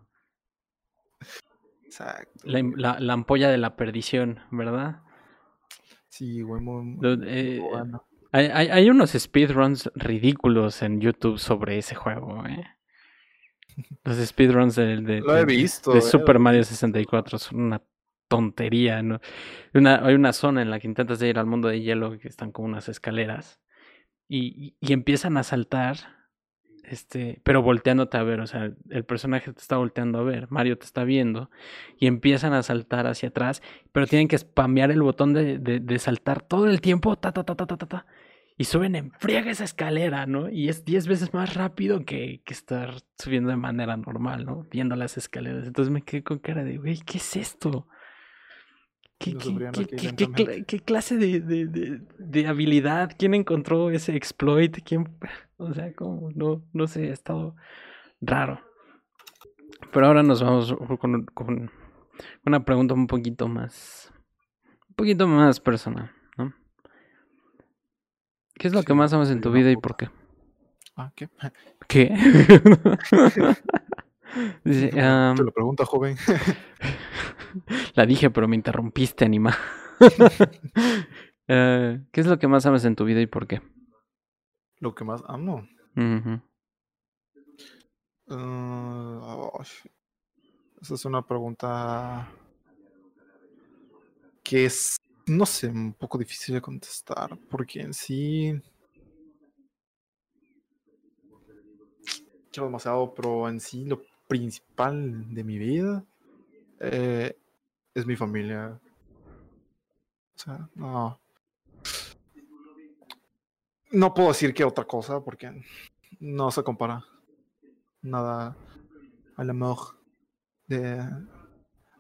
B: Exacto.
A: La, la, ampolla de la perdición, ¿verdad?
B: Sí, güey, muy,
A: eh, hay, hay, hay, unos speedruns ridículos en YouTube sobre ese juego, ¿eh? Los speedruns de, de,
B: Lo he visto,
A: de, Super Mario 64 son una tontería, ¿no? Una, hay una zona en la que intentas ir al mundo de hielo que están como unas escaleras y, y, empiezan a saltar, este, pero volteándote a ver, o sea, el personaje te está volteando a ver, Mario te está viendo y empiezan a saltar hacia atrás, pero tienen que spamear el botón de, de, de saltar todo el tiempo, ta, ta, ta, ta, ta, ta y suben en friega esa escalera, ¿no? Y es 10 veces más rápido que, que, estar subiendo de manera normal, ¿no? Viendo las escaleras. Entonces me quedé con cara de, güey, ¿qué es esto? ¿Qué, qué, qué, clase de, de, de, habilidad? ¿Quién encontró ese exploit? ¿Quién? O sea, como, no, no sé, ha estado raro. Pero ahora nos vamos con, con una pregunta un poquito más, un poquito más personal. ¿Qué es lo que más amas en tu vida y por qué?
B: Ah, ¿qué?
A: ¿Qué?
B: Dice, Te lo pregunta, joven.
A: La dije, pero me interrumpiste, anima. Eh, ¿Qué es lo que más amas en tu vida y por qué?
B: Lo que más amo. Uh esa es una pregunta que es no sé, un poco difícil de contestar, porque en sí... Quiero demasiado, pero en sí lo principal de mi vida eh, es mi familia. O sea, no... No puedo decir que otra cosa, porque no se compara nada al amor de,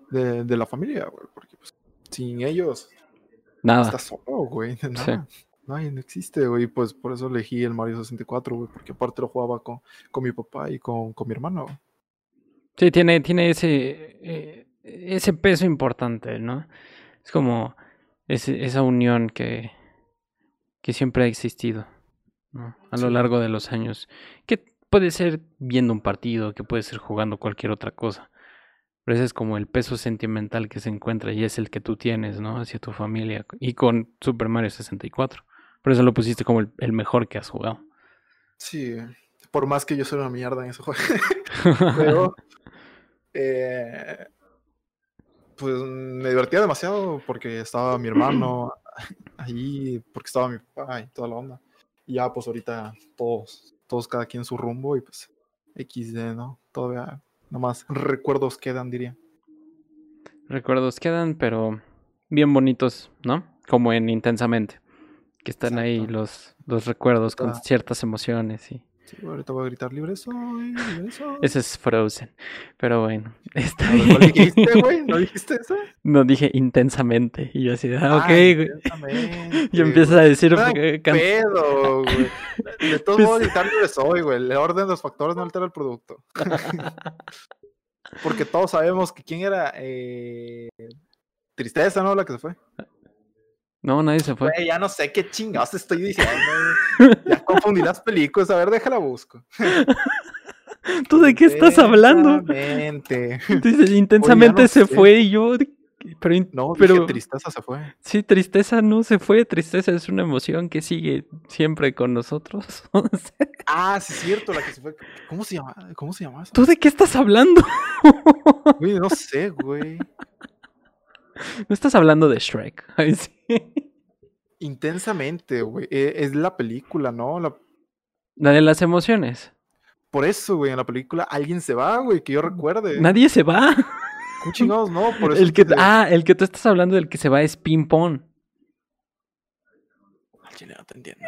B: de, de la familia, porque pues, sin ellos
A: Nada.
B: Está solo, güey. Nada. No, no existe, güey. Pues por eso elegí el Mario 64, güey. Porque aparte lo jugaba con, con mi papá y con, con mi hermano.
A: Sí, tiene, tiene ese, eh, ese peso importante, ¿no? Es como ese, esa unión que, que siempre ha existido, ¿no? A lo largo de los años. Que puede ser viendo un partido, que puede ser jugando cualquier otra cosa. Pero ese es como el peso sentimental que se encuentra y es el que tú tienes, ¿no? Hacia tu familia. Y con Super Mario 64. Por eso lo pusiste como el, mejor que has jugado.
B: Sí, por más que yo soy una mierda en ese juego. Pero, eh, pues me divertía demasiado porque estaba mi hermano ahí, porque estaba mi papá y toda la onda. Y ya, pues ahorita todos, todos cada quien su rumbo y pues XD, ¿no? Todavía Nomás recuerdos quedan, diría.
A: Recuerdos quedan, pero bien bonitos, ¿no? Como en Intensamente. Que están ahí los, los recuerdos con ciertas emociones y.
B: Sí, ahorita voy a gritar libre soy, libre soy.
A: Ese es Frozen. Pero bueno, está
B: bien. ¿No dijiste, güey? ¿No dijiste eso?
A: No dije intensamente. Y yo así, ah, ok, ah, güey. Y empiezas a decir.
B: No, pedo, güey. De todos modos, gritar libre soy, güey. El orden de los factores no altera el producto. Porque todos sabemos que quién era. Eh... Tristeza, ¿no? La que se fue.
A: No, nadie se fue.
B: ya no sé qué chingados estoy diciendo. ya confundí las películas. A ver, déjala busco.
A: ¿Tú de qué estás hablando?
B: Intensamente.
A: Dices, intensamente se fue y yo. Pero,
B: No,
A: pero
B: dije tristeza se fue.
A: sí, tristeza no se fue, tristeza es una emoción que sigue siempre con nosotros.
B: Ah, sí es cierto, la que se fue. ¿Cómo se llama? ¿Cómo se llama?
A: ¿Tú de qué estás hablando?
B: Güey, no sé, güey.
A: No estás hablando de Shrek. Ay, sí.
B: Intensamente, güey. Eh, Es la película, ¿no? La-
A: La de las emociones.
B: Por eso, güey, en la película alguien se va, güey, que yo recuerde.
A: Nadie se va.
B: ¿Cómo chingados, no? Por eso
A: El que, ah, el que tú estás hablando del que se va es Ping Pong.
B: Al chile no te entiendo.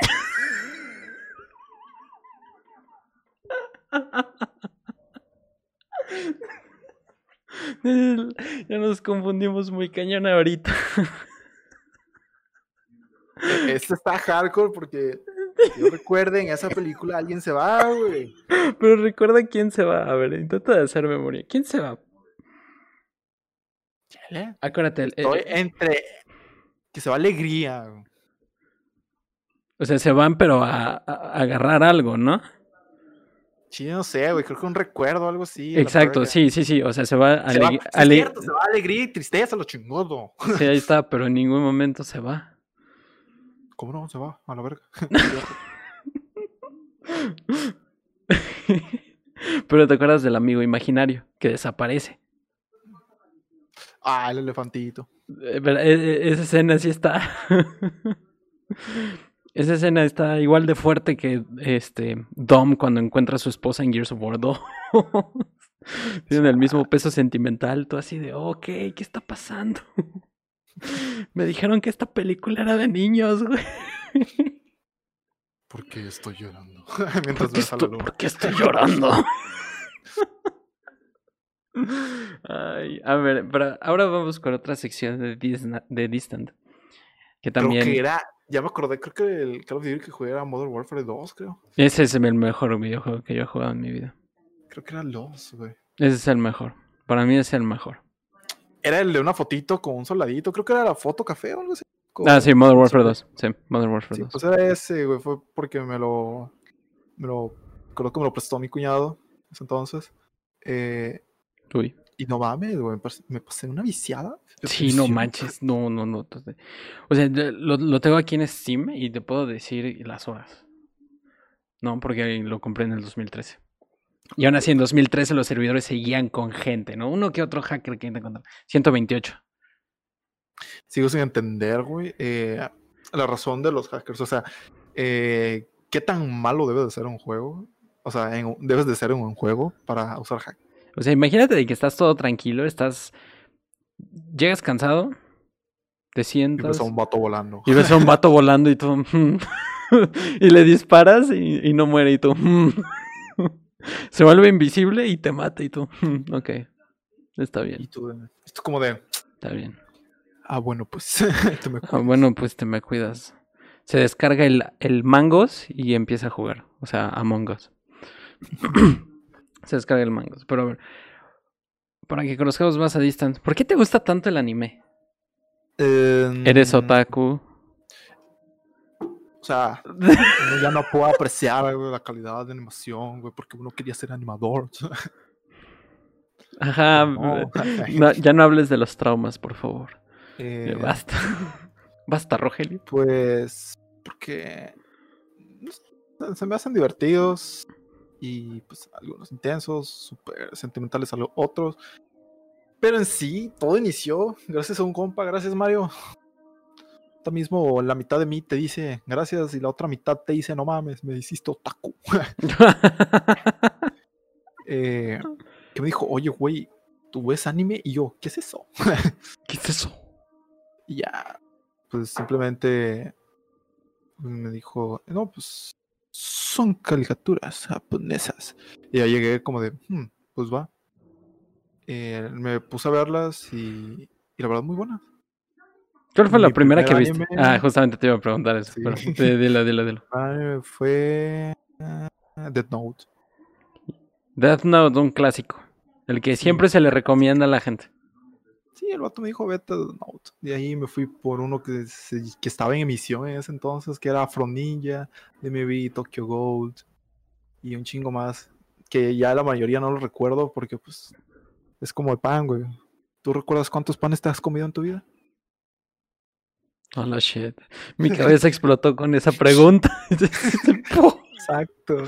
A: Ya nos confundimos muy cañón ahorita.
B: Este está hardcore porque que yo recuerde en esa película alguien se va, güey.
A: Pero recuerda quién se va. A ver, intenta de hacer memoria. ¿Quién se va?
B: Chale.
A: Acuérdate.
B: Estoy
A: eh,
B: entre que se va alegría. güey.
A: o sea, se van, pero a, a- a agarrar algo, ¿no?
B: Sí, no sé, güey, creo que un recuerdo o algo así. a
A: Exacto, sí, sí, sí. O sea, se va.
B: Se va,
A: ale-
B: cierto, se va alegría y tristeza, lo chingón.
A: Sí, ahí está, pero en ningún momento se va.
B: ¿Cómo no? Se va a la verga.
A: pero te acuerdas del amigo imaginario que desaparece.
B: ah, el elefantito.
A: Eh, eh, eh, Esa escena sí está. Esa escena está igual de fuerte que este Dom cuando encuentra a su esposa en Gears of War 2. Tienen el mismo peso sentimental, tú así de, ok, ¿qué está pasando? Me dijeron que esta película era de niños, güey.
B: ¿Por qué estoy llorando?
A: ¿Por
B: Mientras
A: qué,
B: a la
A: estoy, por qué estoy llorando? Ay, a ver, pero ahora vamos con otra sección de, Disna- de Distant. Que también.
B: Creo que era, ya me acordé, creo que el Call of Duty que jugué era Modern Warfare 2, creo.
A: Ese es el mejor videojuego que yo he jugado en mi vida.
B: Creo que era los, güey.
A: Ese es el mejor. Para mí es el mejor.
B: Era el de una fotito con un soldadito, creo que era la foto café o algo así. con-
A: Ah, sí, Modern Warfare
B: con-
A: 2. Sí, Modern Warfare
B: Sí,
A: 2.
B: pues era ese, güey, fue porque me lo, me lo, creo que me lo prestó mi cuñado en ese entonces. Eh,
A: Uy.
B: Y no mames, güey, me pas- me pasé una viciada.
A: Sí, no manches. No, no, no. O sea, lo, lo tengo aquí en Steam y te puedo decir las horas. No, porque lo compré en el 2013. Y aún así, en 2013 los servidores seguían con gente, ¿no? Uno que otro hacker que te encontró. 128.
B: Sigo sin entender, güey, eh, la razón de los hackers. O sea, eh, ¿qué tan malo debe de ser un juego? O sea, en debes de ser en un juego para usar hack.
A: O sea, imagínate de que estás todo tranquilo, estás. Llegas cansado, te
B: Y
A: sientas.
B: ves a un vato volando.
A: Y ves a un vato volando y tú. y le disparas y, y no muere y tú. Se vuelve invisible y te mata y tú. Ok. Está
B: Y
A: bien,
B: tú, de- esto como de,
A: está bien.
B: ah, bueno, pues, tú me
A: Ah, bueno, pues te me cuidas. Se descarga el, el Mangos y empieza a jugar. O sea, Among Us. Se descarga el Mangos. Pero a ver. Para que conozcamos más a Distant. ¿Por qué te gusta tanto el anime? ¿Eres
B: Mm,
A: otaku?
B: O sea, uno ya no puedo apreciar güey, la calidad de animación, güey, porque uno quería ser animador.
A: Ajá.
B: No.
A: no, ya no hables de los traumas, por favor.
B: Eh,
A: Basta. Basta, Rogelio.
B: Pues, porque se me hacen divertidos y pues algunos intensos, súper sentimentales a los otros. Pero en sí, todo inició gracias a un compa, gracias Mario. Ahorita mismo la mitad de mí te dice gracias y la otra mitad te dice no mames, me hiciste otaku. Eh, que me dijo, oye güey, ¿tú ves anime? Y yo, ¿qué es eso?
A: ¿Qué es eso?
B: Y ya, pues simplemente me dijo, no, pues son caricaturas japonesas. Y ya llegué como de, "Hmm, pues va. Eh, me puse a verlas y, y la verdad muy buenas.
A: ¿Cuál fue la primera que
B: primer
A: viste?
B: anime-
A: Ah, justamente te iba a preguntar eso.
B: Sí.
A: Pero, di- dilo, dilo, dilo.
B: Ah, fue eh, Death Note.
A: Death Note, un clásico. El que
B: Sí.
A: siempre se le recomienda a la gente.
B: Sí, el vato me dijo, vete a Note. De ahí me fui por uno que, se- que estaba en emisión en ese entonces, que era Afro Ninja, DMV, Tokyo Gold y un chingo más. Que ya la mayoría no lo recuerdo porque pues es como el pan, güey. ¿Tú recuerdas cuántos panes te has comido en tu vida?
A: Hola, shit. Mi cabeza explotó con esa pregunta.
B: Exacto.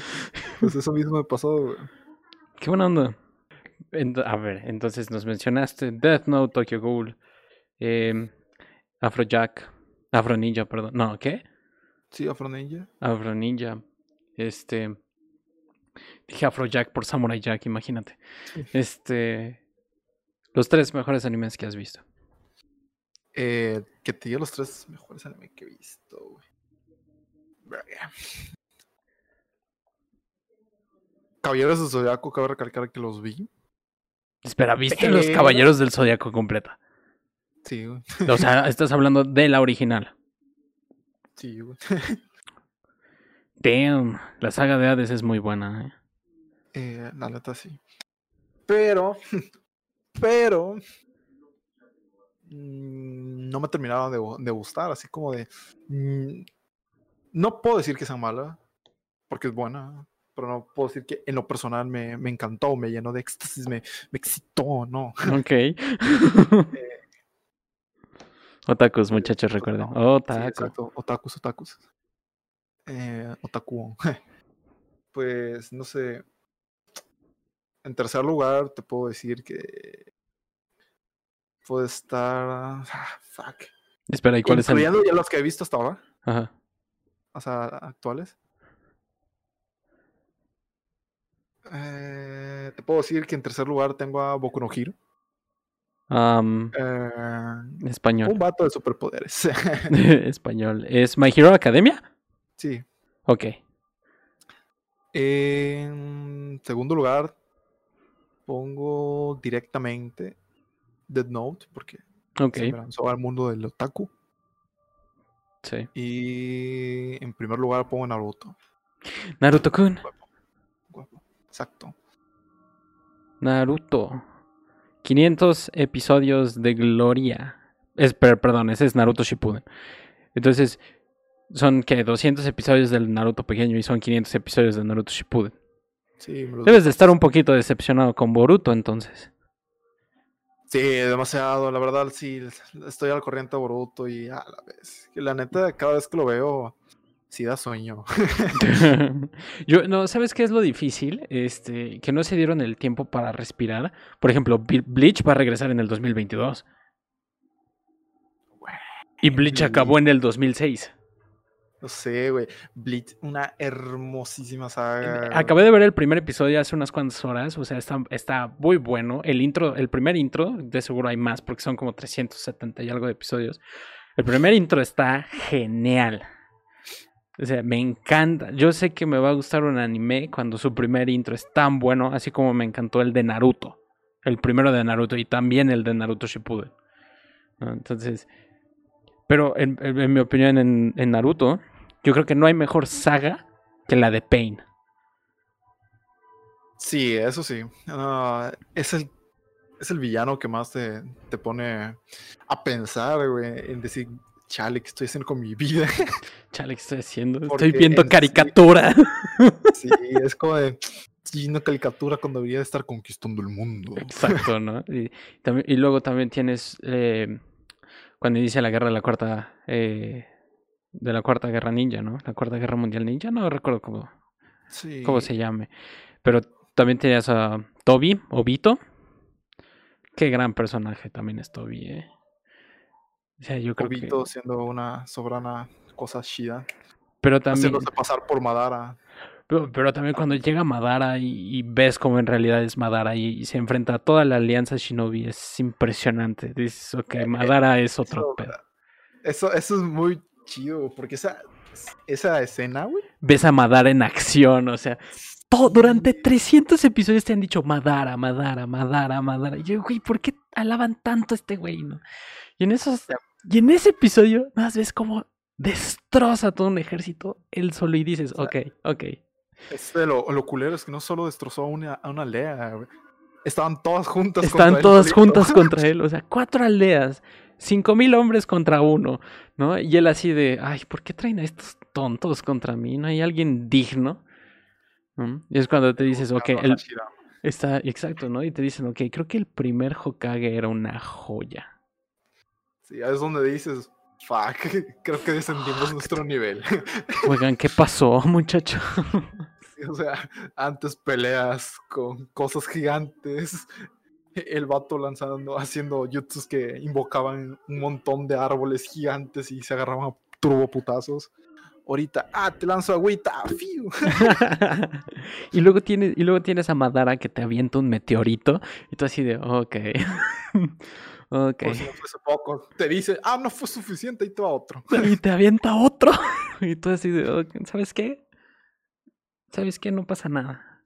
B: Pues eso mismo me pasó, güey.
A: Qué buena onda. A ver, entonces nos mencionaste Death Note, Tokyo Ghoul, eh, Afrojack, Afro Ninja, perdón. No, ¿qué?
B: Sí, Afro Ninja.
A: Afro Ninja. Este. Dije Afrojack por Samurai Jack, imagínate. Este. Los tres mejores animes que has visto.
B: Eh, que te diga los tres mejores animes que he visto, güey. Caballeros del Zodiaco, cabe recalcar que los vi.
A: Espera, ¿viste los Caballeros del Zodiaco completa?
B: Sí, güey.
A: O sea, estás hablando de la original.
B: Sí, güey.
A: Damn, la saga de Hades es muy buena,
B: ¿eh? eh la neta sí. Pero, pero, mm, no me terminaba de, de, gustar, así como de... Mm, no puedo decir que sea mala, porque es buena, pero no puedo decir que en lo personal me, me encantó, me llenó de éxtasis, me, me excitó, ¿no?
A: Ok. eh, otakus, muchachos, recuerden. Otaku.
B: exacto, otakus, otakus. Eh, otaku. pues, no sé. En tercer lugar, te puedo decir que puede estar. Ah, fuck.
A: Espera, ¿y cuáles
B: son? Incluyendo ya los que he visto hasta ahora.
A: Ajá.
B: O sea, actuales. Eh, te puedo decir que en tercer lugar tengo a Boku no Hiro.
A: Eh, español.
B: Un vato de superpoderes.
A: español. ¿Es My Hero Academia?
B: Sí.
A: Ok.
B: En segundo lugar, pongo directamente Dead Note, porque
A: okay.
B: se lanzó al mundo del otaku.
A: Sí.
B: Y en primer lugar pongo Naruto.
A: Naruto-kun.
B: Exacto.
A: Naruto. 500 episodios de gloria. Es, perdón, ese es Naruto Shippuden. Entonces, son que 200 episodios del Naruto pequeño y son 500 episodios de Naruto Shippuden.
B: Sí,
A: Debes de estar un poquito decepcionado con Boruto entonces.
B: Sí, demasiado, la verdad sí, estoy al corriente de Boruto y a la vez, la neta cada vez que lo veo sí da sueño.
A: Yo, no, ¿sabes qué es lo difícil? Este, que no se dieron el tiempo para respirar. Por ejemplo, Bleach va a regresar en el 2022. Y Bleach acabó en el 2006.
B: No sé, güey. Bleach, una hermosísima saga.
A: Acabé de ver el primer episodio hace unas cuantas horas. O sea, está, está muy bueno. El intro, el primer intro, de seguro hay más porque son como 370 y algo de episodios. El primer intro está genial. O sea, me encanta. Yo sé que me va a gustar un anime cuando su primer intro es tan bueno, así como me encantó el de Naruto. El primero de Naruto y también el de Naruto Shippuden. Entonces, pero en, mi opinión en, Naruto, yo creo que no hay mejor saga que la de Pain.
B: Sí, eso sí. es, el, es el villano que más te, te pone a pensar, güey, en decir, chale, ¿qué estoy haciendo con mi vida?
A: Chale, ¿qué estoy haciendo? estoy viendo caricatura.
B: Sí, es como de viendo caricatura cuando debería estar conquistando el mundo.
A: Exacto, ¿no? Y, también, y luego también tienes eh, cuando inicia la guerra de la cuarta eh, de la cuarta guerra ninja, ¿no? La cuarta guerra mundial ninja, no recuerdo cómo, cómo se llame. Pero también tenías a Toby, Obito. Qué gran personaje también es Toby, ¿eh?
B: O sea, yo creo Obito siendo una sobrana cosa chida.
A: Pero también...
B: Haciéndose pasar por Madara.
A: Pero, también cuando llega Madara y, ves cómo en realidad es Madara y, se enfrenta a toda la alianza Shinobi, es impresionante. Dices, ok, eh, Madara es otro
B: pedo. Eso, eso es muy chido, porque esa, esa escena, güey.
A: Ves a Madara en acción, o sea, todo, durante 300 episodios te han dicho Madara, Madara, Madara, Madara. Y yo, güey, ¿por qué alaban tanto a este güey? No? Y en esos, y en ese episodio, más ves cómo destroza todo un ejército él solo y dices, ok, ok.
B: Este, lo, lo culero es que no solo destrozó a una, a una aldea, Estaban todas juntas
A: Están contra todas juntas contra él. O sea, cuatro aldeas, cinco mil hombres contra uno, ¿no? Y él así de, ay, ¿por qué traen a estos tontos contra mí? ¿No hay alguien digno? Y es cuando te dices, ok, el, Está, exacto, ¿no? Y te dicen, ok, creo que el primer Hokage era una joya.
B: Sí, es donde dices, fuck, creo que descendimos nuestro nivel.
A: Oigan, ¿qué pasó, muchacho?
B: o sea, antes peleas con cosas gigantes, el vato lanzando, haciendo jutsus que invocaban un montón de árboles gigantes y se agarraban a turboputazos. Ahorita, ah, te lanzo agüita, fiu.
A: y luego tienes, y luego tienes a Madara que te avienta un meteorito y tú así de, ok. Ok.
B: Por si no fuese poco, te dice, ah, no fue suficiente y te va otro.
A: y te avienta otro. y tú así ¿sabes qué? ¿Sabes qué? No pasa nada.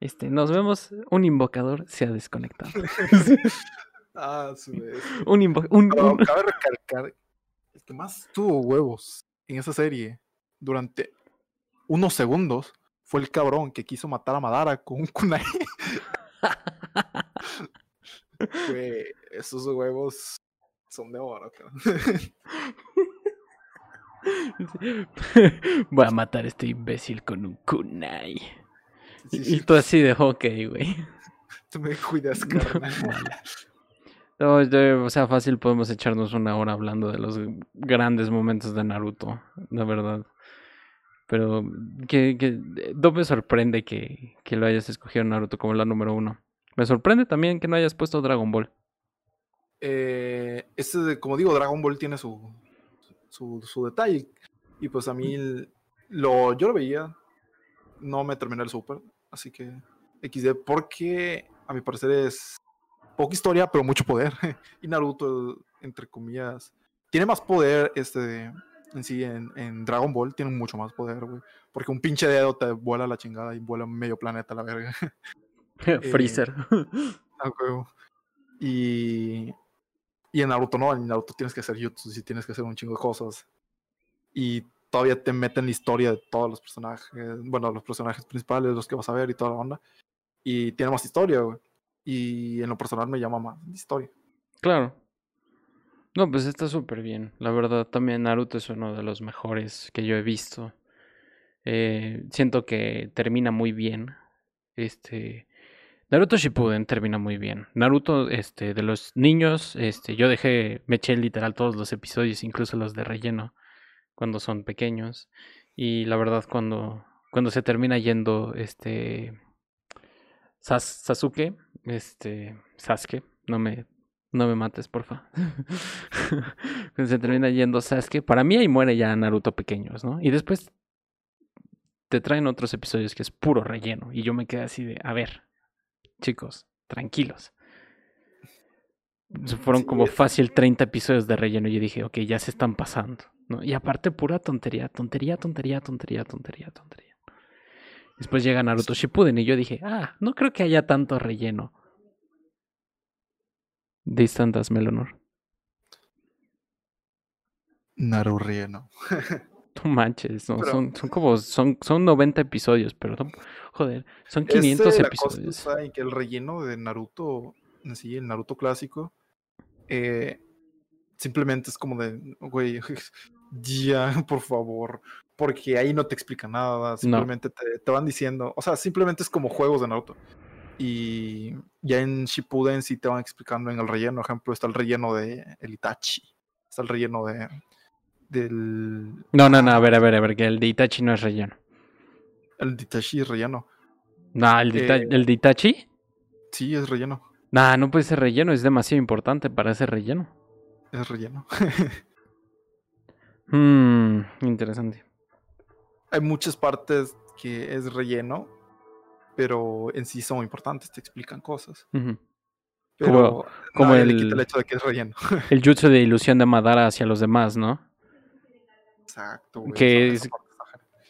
A: Este, nos vemos. Un invocador se ha desconectado.
B: ah, su vez.
A: Un invocador.
B: Cabe recalcar. El que más tuvo huevos en esa serie durante unos segundos fue el cabrón que quiso matar a Madara con un kunai. Esos huevos son de oro,
A: Voy a matar a este imbécil con un kunai. y, tú así de hockey, güey.
B: Tú me cuidas, carnal.
A: No, o sea, fácil podemos echarnos una hora hablando de los grandes momentos de Naruto, la verdad. Pero que, que no me sorprende que, que lo hayas escogido Naruto como la número uno. Me sorprende también que no hayas puesto Dragon Ball.
B: Eh, este, como digo, Dragon Ball tiene su, su, su detalle. Y pues a mí lo, yo lo veía, no me terminé el super, así que XD, porque a mi parecer es poca historia, pero mucho poder. y Naruto, entre comillas, tiene más poder este en sí en, Dragon Ball, tiene mucho más poder, güey. Porque un pinche dedo te vuela la chingada y vuela medio planeta a la verga.
A: Freezer.
B: Eh, y, y en Naruto no, en Naruto tienes que hacer jutsu y tienes que hacer un chingo de cosas. Y todavía te meten la historia de todos los personajes, bueno, los personajes principales, los que vas a ver y toda la onda. Y tiene más historia, güey. Y en lo personal me llama más historia.
A: Claro. No, pues está súper bien. La verdad, también Naruto es uno de los mejores que yo he visto. Eh, siento que termina muy bien. Este. Naruto Shippuden termina muy bien. Naruto, este, de los niños, este, yo dejé, me eché literal todos los episodios, incluso los de relleno, cuando son pequeños. Y la verdad, cuando, cuando se termina yendo, este, Sasuke, este, Sasuke, no me, no me mates, porfa. se termina yendo Sasuke, para mí ahí muere ya Naruto pequeños, ¿no? Y después te traen otros episodios que es puro relleno. Y yo me quedé así de, a ver, chicos, tranquilos. Fueron como fácil 30 episodios de relleno y yo dije, ok, ya se están pasando. ¿no? Y aparte pura tontería, tontería, tontería, tontería, tontería, tontería. Después llega Naruto Shippuden y yo dije, ah, no creo que haya tanto relleno. Distantas, Melonor.
B: Naruto relleno.
A: No manches, no, son, son como, son, son 90 episodios, pero joder, son 500 episodios.
B: La que el relleno de Naruto, sí, el Naruto clásico, eh, simplemente es como de, güey, ya, por favor, porque ahí no te explica nada, simplemente te, van diciendo, o sea, simplemente es como juegos de Naruto. Y ya en Shippuden sí te van explicando en el relleno, por ejemplo, está el relleno de el Itachi, está el relleno de del
A: No, no, no, a ver, a ver, a ver, que el de Itachi no es relleno.
B: El de Itachi es relleno.
A: No, el de, eh, ¿el de Itachi?
B: Sí, es relleno.
A: Nah, no puede ser relleno, es demasiado importante para ser relleno.
B: Es relleno.
A: Mmm, interesante
B: hay muchas partes que es relleno, pero en sí son importantes, te explican cosas.
A: Pero como, el,
B: hecho de que es relleno.
A: el jutsu de ilusión de Madara hacia los demás, ¿no?
B: Exacto.
A: que, es,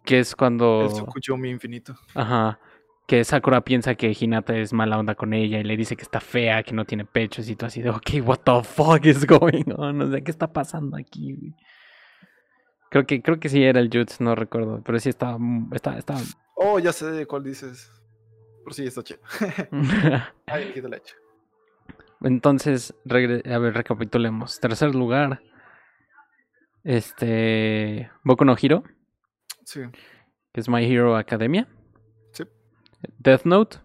A: que es cuando...
B: El mi infinito.
A: Ajá. Que Sakura piensa que Hinata es mala onda con ella y le dice que está fea, que no tiene pechos y todo así de, ok, what the fuck is going on? O sea, ¿qué está pasando aquí, güey? Creo que, creo que sí era el Jutsu, no recuerdo. Pero sí estaba, estaba, estaba...
B: Oh, ya sé cuál dices. Pero sí, está chido. Ay, qué la hecho.
A: Entonces, a ver, recapitulemos. Tercer lugar. Este. Boku no Hero.
B: Sí.
A: Que es My Hero Academia.
B: Sí.
A: Death Note.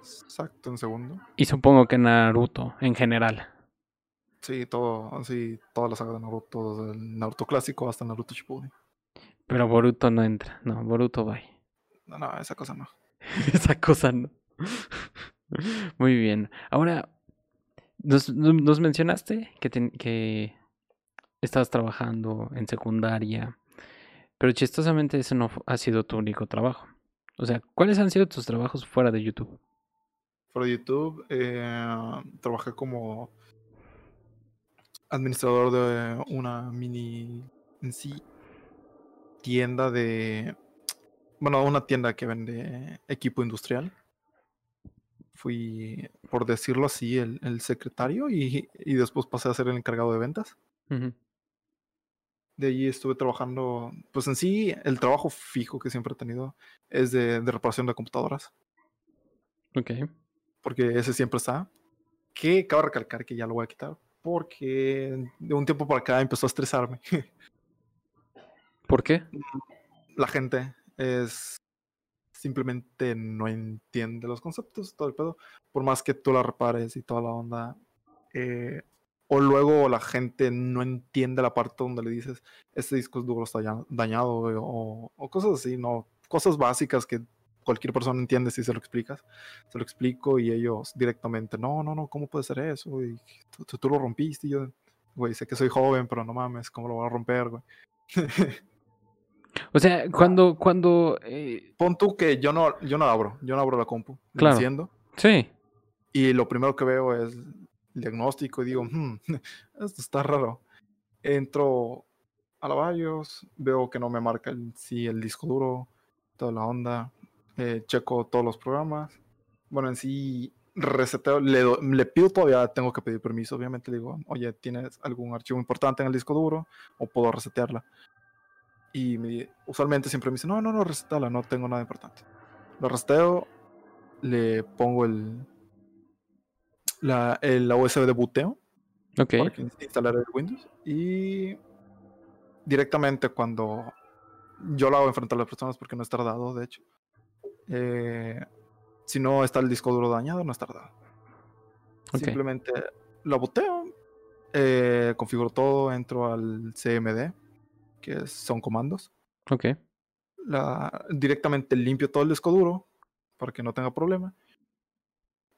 B: Exacto, en segundo.
A: Y supongo que Naruto en general.
B: Sí, todo, así, toda la saga de Naruto, desde el Naruto clásico hasta Naruto Shippuden.
A: Pero Boruto no entra, no, Boruto va.
B: No, no, esa cosa no.
A: esa cosa no. Muy bien. Ahora, nos, nos mencionaste que, que estabas trabajando en secundaria, pero chistosamente ese no ha sido tu único trabajo. O sea, ¿cuáles han sido tus trabajos fuera de YouTube?
B: Fuera de YouTube, eh, trabajé como administrador de una mini en sí tienda de bueno, una tienda que vende equipo industrial. Fui, por decirlo así, el, el secretario y, y, después pasé a ser el encargado de ventas. De allí estuve trabajando, pues en sí, el trabajo fijo que siempre he tenido es de, de reparación de computadoras.
A: Ok.
B: Porque ese siempre está. Que cabe recalcar que ya lo voy a quitar. Porque de un tiempo para acá empezó a estresarme.
A: ¿Por qué?
B: La gente es simplemente no entiende los conceptos, todo el pedo. Por más que tú la repares y toda la onda. Eh, o luego la gente no entiende la parte donde le dices, este disco duro está dañado, o, o, cosas así, ¿no? Cosas básicas que cualquier persona entiende si se lo explicas. Se lo explico y ellos directamente, no, no, no, ¿cómo puede ser eso? Y tú, tú, lo rompiste y yo, güey, sé que soy joven, pero no mames, ¿cómo lo voy a romper, güey?
A: O sea, cuando, cuando eh...
B: pon tú que yo no, yo no abro, yo no abro la compu,
A: claro.
B: Enciendo,
A: sí.
B: Y lo primero que veo es diagnóstico y digo, hmm, esto está raro. Entro a la BIOS, veo que no me marca el, el disco duro, toda la onda, eh, checo todos los programas. Bueno, en sí reseteo, le, le, pido todavía, tengo que pedir permiso, obviamente digo, oye, ¿tienes algún archivo importante en el disco duro o puedo resetearla? Y me, usualmente siempre me dice, no, no, no, resetala, no tengo nada importante. Lo reseteo, le pongo el, la, la USB de
A: okay.
B: para que instalar el Windows y directamente cuando yo lo hago enfrentar a las personas porque no es tardado, de hecho. Eh, si no está el disco duro dañado, no es tardado.
A: Okay.
B: Simplemente lo boteo, eh, configuro todo, entro al CMD, que son comandos.
A: Ok.
B: La, directamente limpio todo el disco duro para que no tenga problema.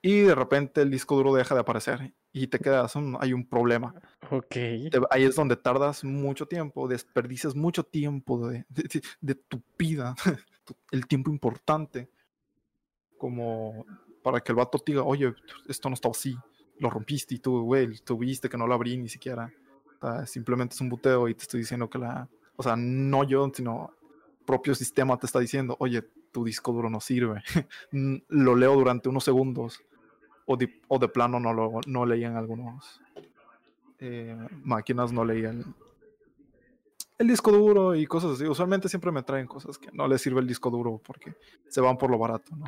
B: Y de repente el disco duro deja de aparecer y te quedas, un, hay un problema.
A: Ok.
B: Te, ahí es donde tardas mucho tiempo, desperdicias mucho tiempo de, de, de tu vida, el tiempo importante, como para que el vato diga, oye, esto no está así, lo rompiste y tú, güey, tuviste que no lo abrí ni siquiera. O sea, simplemente es un buteo y te estoy diciendo que la, o sea, no yo, sino propio sistema te está diciendo, oye, tu disco duro no sirve. lo leo durante unos segundos. O de, o de plano no, lo, no leían algunos eh, máquinas, no leían el disco duro y cosas así. Usualmente siempre me traen cosas que no les sirve el disco duro porque se van por lo barato, ¿no?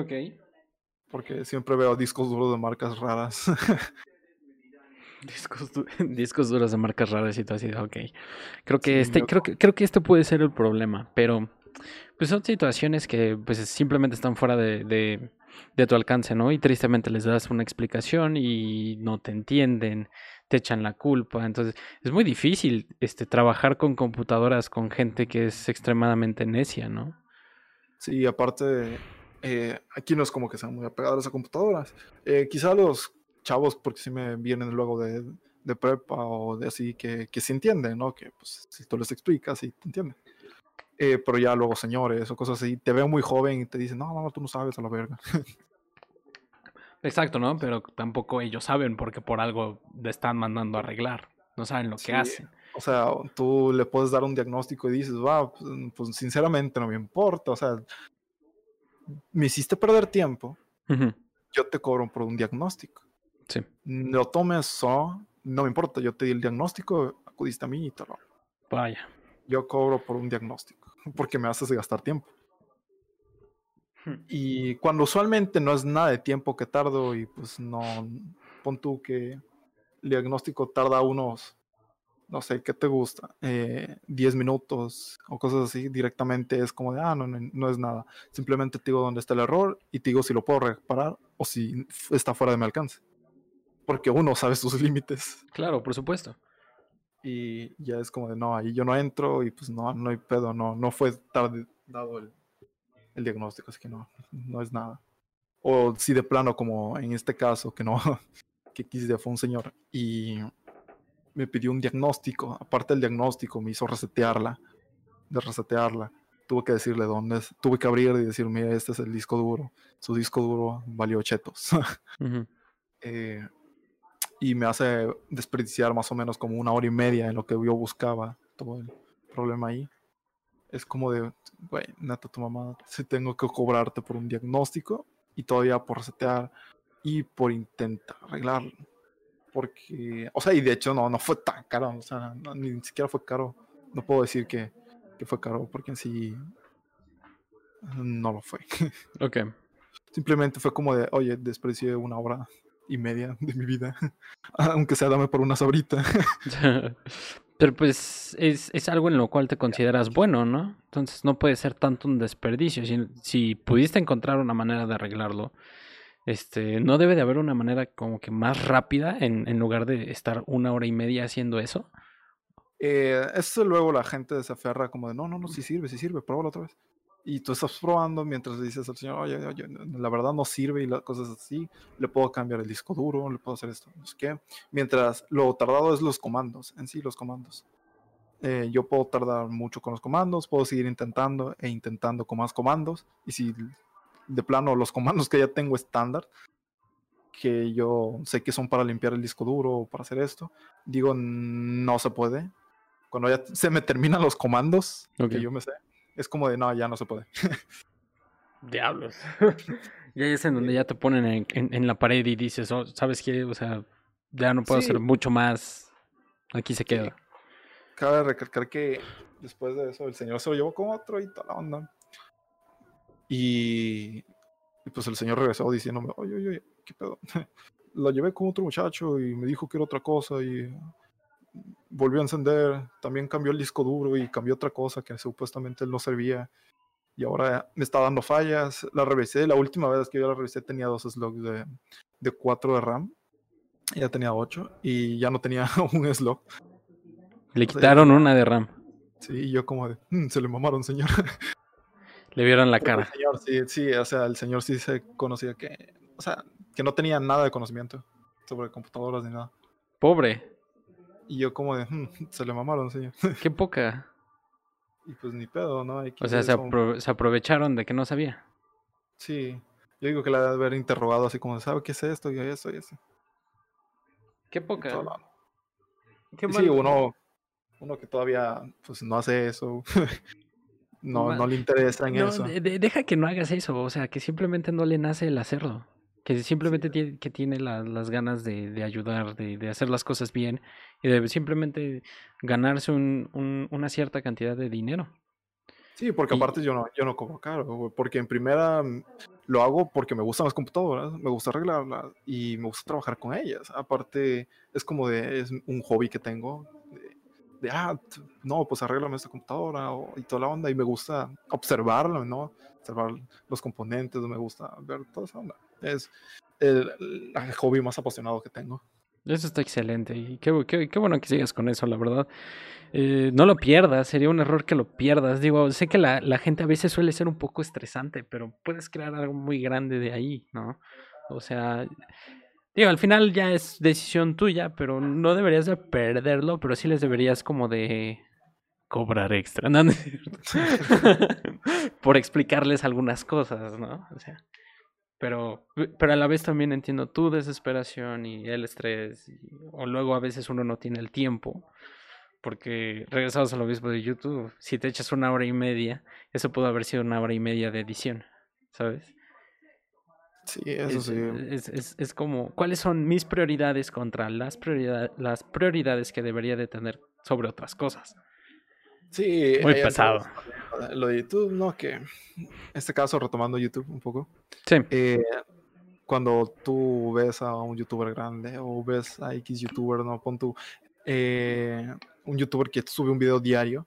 A: Ok.
B: Porque siempre veo discos duros de marcas raras.
A: Discos, du discos, duros de marcas raras y todo así. Ok. Creo que sí, este, creo que, creo que este puede ser el problema. Pero pues son situaciones que pues simplemente están fuera de, de, tu alcance, ¿no? Y tristemente les das una explicación y no te entienden, te echan la culpa. Entonces, es muy difícil este trabajar con computadoras con gente que es extremadamente necia, ¿no?
B: Sí, aparte, eh, aquí no es como que sean muy apegados a computadoras. Eh, quizá los chavos, porque si me vienen luego de, de prepa o de así, que, que sí entienden, ¿no? Que pues si tú les explicas, sí te entienden. Eh, pero ya luego señores o cosas así, te ven muy joven y te dicen, no, no, tú no sabes a la verga.
A: Exacto, ¿no? Pero tampoco ellos saben porque por algo le están mandando a arreglar. No saben lo que hacen.
B: O sea, tú le puedes dar un diagnóstico y dices, va, pues, pues sinceramente no me importa. O sea, me hiciste perder tiempo.
A: Uh -huh.
B: Yo te cobro por un diagnóstico.
A: Sí.
B: Lo tomes o no me importa. Yo te di el diagnóstico, acudiste a mí y te lo.
A: Vaya.
B: Yo cobro por un diagnóstico porque me haces gastar tiempo.
A: Hmm.
B: Y cuando usualmente no es nada de tiempo que tardo y pues no, pon tú que el diagnóstico tarda unos no sé, ¿qué te gusta? Eh, 10 minutos o cosas así, directamente es como de, ah, no, no, no, es nada. Simplemente te digo dónde está el error y te digo si lo puedo reparar o si está fuera de mi alcance. Porque uno sabe sus límites.
A: Claro, por supuesto.
B: Y ya es como de, no, ahí yo no entro y pues no, no hay pedo, no, no fue tarde dado el, el diagnóstico, así que no, no es nada. O si de plano, como en este caso, que no, que quise fue un señor y me pidió un diagnóstico. Aparte del diagnóstico, me hizo resetearla. De resetearla. Tuve que decirle dónde es. Tuve que abrir y decir, mira, este es el disco duro. Su disco duro valió chetos. eh, y me hace desperdiciar más o menos como una hora y media en lo que yo buscaba todo el problema ahí. Es como de, güey, neta, tu mamá, si tengo que cobrarte por un diagnóstico y todavía por resetear y por intentar arreglarlo. Porque, o sea, y de hecho no, no fue tan caro, o sea, ni siquiera fue caro. No puedo decir que, que fue caro, porque en sí no lo fue.
A: Ok.
B: Simplemente fue como de, oye, desprecié una hora y media de mi vida, aunque sea dame por una sabrita.
A: Pero pues es, es, algo en lo cual te consideras bueno, ¿no? Entonces no puede ser tanto un desperdicio. Si, si pudiste encontrar una manera de arreglarlo, este, no debe de haber una manera como que más rápida en, en lugar de estar una hora y media haciendo eso.
B: Eh, eso luego la gente se aferra como de, no, no, no, sí sirve, sí sirve, pruébalo otra vez. Y tú estás probando mientras le dices al señor, oye, oye, la verdad no sirve y las cosas así, le puedo cambiar el disco duro, le puedo hacer esto, no sé qué. Mientras lo tardado es los comandos, en sí los comandos. Eh, yo puedo tardar mucho con los comandos, puedo seguir intentando e intentando con más comandos. Y si de plano los comandos que ya tengo estándar, que yo sé que son para limpiar el disco duro o para hacer esto, digo, no se puede. Cuando ya se me terminan los comandos, que yo me sé, es como de, no, ya no se puede.
A: Diablos. ya es en donde ya te ponen en, en, la pared y dices, oh, ¿sabes qué? O sea, ya no puedo hacer mucho más. Aquí se queda.
B: Cabe recalcar que después de eso el señor se lo llevó con otro y toda la onda. Y, y pues el señor regresó diciéndome, oye, oye, ¿qué pedo? lo llevé con otro muchacho y me dijo que era otra cosa y volvió a encender, también cambió el disco duro y cambió otra cosa que supuestamente no servía. Y ahora me está dando fallas. La revisé, la última vez que yo la revisé tenía dos slots de, de 4 de RAM. Ya tenía 8 y ya no tenía un slot.
A: Le quitaron una de RAM.
B: Sí, yo como de, mm, se le mamaron, señor.
A: Le vieron la cara.
B: Señor, sí, sí, o sea, el señor sí se conocía que, o sea, que no tenía nada de conocimiento sobre computadoras ni nada.
A: Pobre.
B: Y yo como de, hmm, se le mamaron, señor.
A: Qué poca.
B: Y pues ni pedo, ¿no?
A: o sea, se, se, aprovecharon de que no sabía.
B: Sí. Yo digo que la debe haber interrogado así como, ¿sabe qué es esto y eso y eso?
A: Qué poca.
B: Qué sí, uno, uno que todavía pues no hace eso. no, no le interesa en eso.
A: deja que no hagas eso, o sea, que simplemente no le nace el hacerlo que simplemente tiene, que tiene las ganas de, de ayudar, de, de, hacer las cosas bien y de simplemente ganarse un, un, una cierta cantidad de dinero.
B: Sí, porque aparte yo no, yo no cobro caro, porque en primera mm, lo hago porque me gustan las computadoras, me gusta arreglarlas y me gusta trabajar con ellas. Aparte es como de, es un hobby que tengo, de, ah, no, pues arréglame esta computadora y toda la onda y me gusta observarla, ¿no? Observar los componentes, me gusta ver toda esa onda. Es el, hobby más apasionado que tengo.
A: Eso está excelente y qué, qué, qué bueno que sigas con eso, la verdad. Eh, no lo pierdas, sería un error que lo pierdas. Digo, sé que la, la, gente a veces suele ser un poco estresante, pero puedes crear algo muy grande de ahí, ¿no? O sea, digo, al final ya es decisión tuya, pero no deberías de perderlo, pero sí les deberías como de cobrar extra. Por explicarles algunas cosas, ¿no? O sea. Pero, pero a la vez también entiendo tu desesperación y el estrés. o luego a veces uno no tiene el tiempo. Porque regresados a lo mismo de YouTube, si te echas una hora y media, eso pudo haber sido una hora y media de edición, ¿sabes?
B: Sí, eso
A: es,
B: sí.
A: Es, es, es, como, ¿cuáles son mis prioridades contra las, prioridad, las prioridades que debería de tener sobre otras cosas?
B: Sí,
A: muy pesado.
B: Lo de YouTube, ¿no? Que en este caso, retomando YouTube un poco.
A: Sí.
B: Eh, cuando tú ves a un youtuber grande o ves a X youtuber, ¿no? Pon tú, eh, un youtuber que sube un video diario,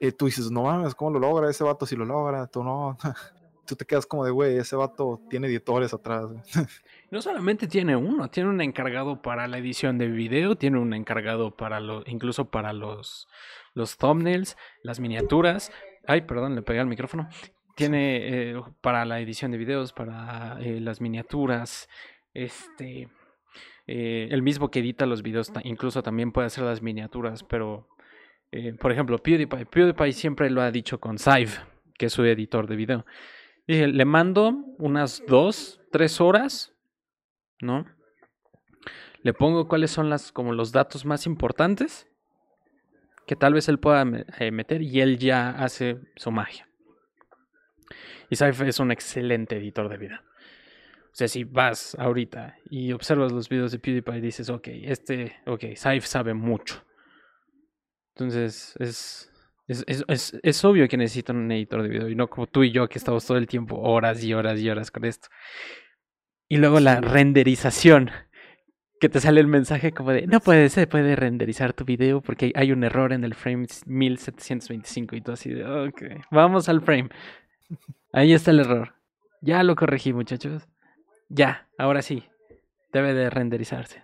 B: eh, tú dices, no mames, ¿cómo lo logra ese vato si lo logra? Tú no, tú te quedas como de, güey, ese vato tiene editores atrás.
A: No solamente tiene uno, tiene un encargado para la edición de video, tiene un encargado para lo, incluso para los, los thumbnails, las miniaturas. Ay, perdón, le pegué al micrófono. Tiene eh, para la edición de videos, para eh, las miniaturas, este, eh, el mismo que edita los videos, incluso también puede hacer las miniaturas, pero, por ejemplo, PewDiePie, PewDiePie siempre lo ha dicho con Sive, que es su editor de video. Dije, le mando unas dos, tres horas ¿no? Le pongo cuáles son las, como los datos más importantes que tal vez él pueda eh, meter y él ya hace su magia. Y Saif es un excelente editor de video. O sea, si vas ahorita y observas los videos de PewDiePie y dices, ok, este, ok, Saif sabe mucho. Entonces, es, es, es, es, obvio que necesitan un editor de video y no como tú y yo que estamos todo el tiempo horas y horas y horas con esto. Y luego la renderización, que te sale el mensaje como de, no puede ser, puede renderizar tu video porque hay un error en el frame 1725 y tú así de, ok, vamos al frame. Ahí está el error. Ya lo corregí, muchachos. Ya, ahora sí. Debe de renderizarse.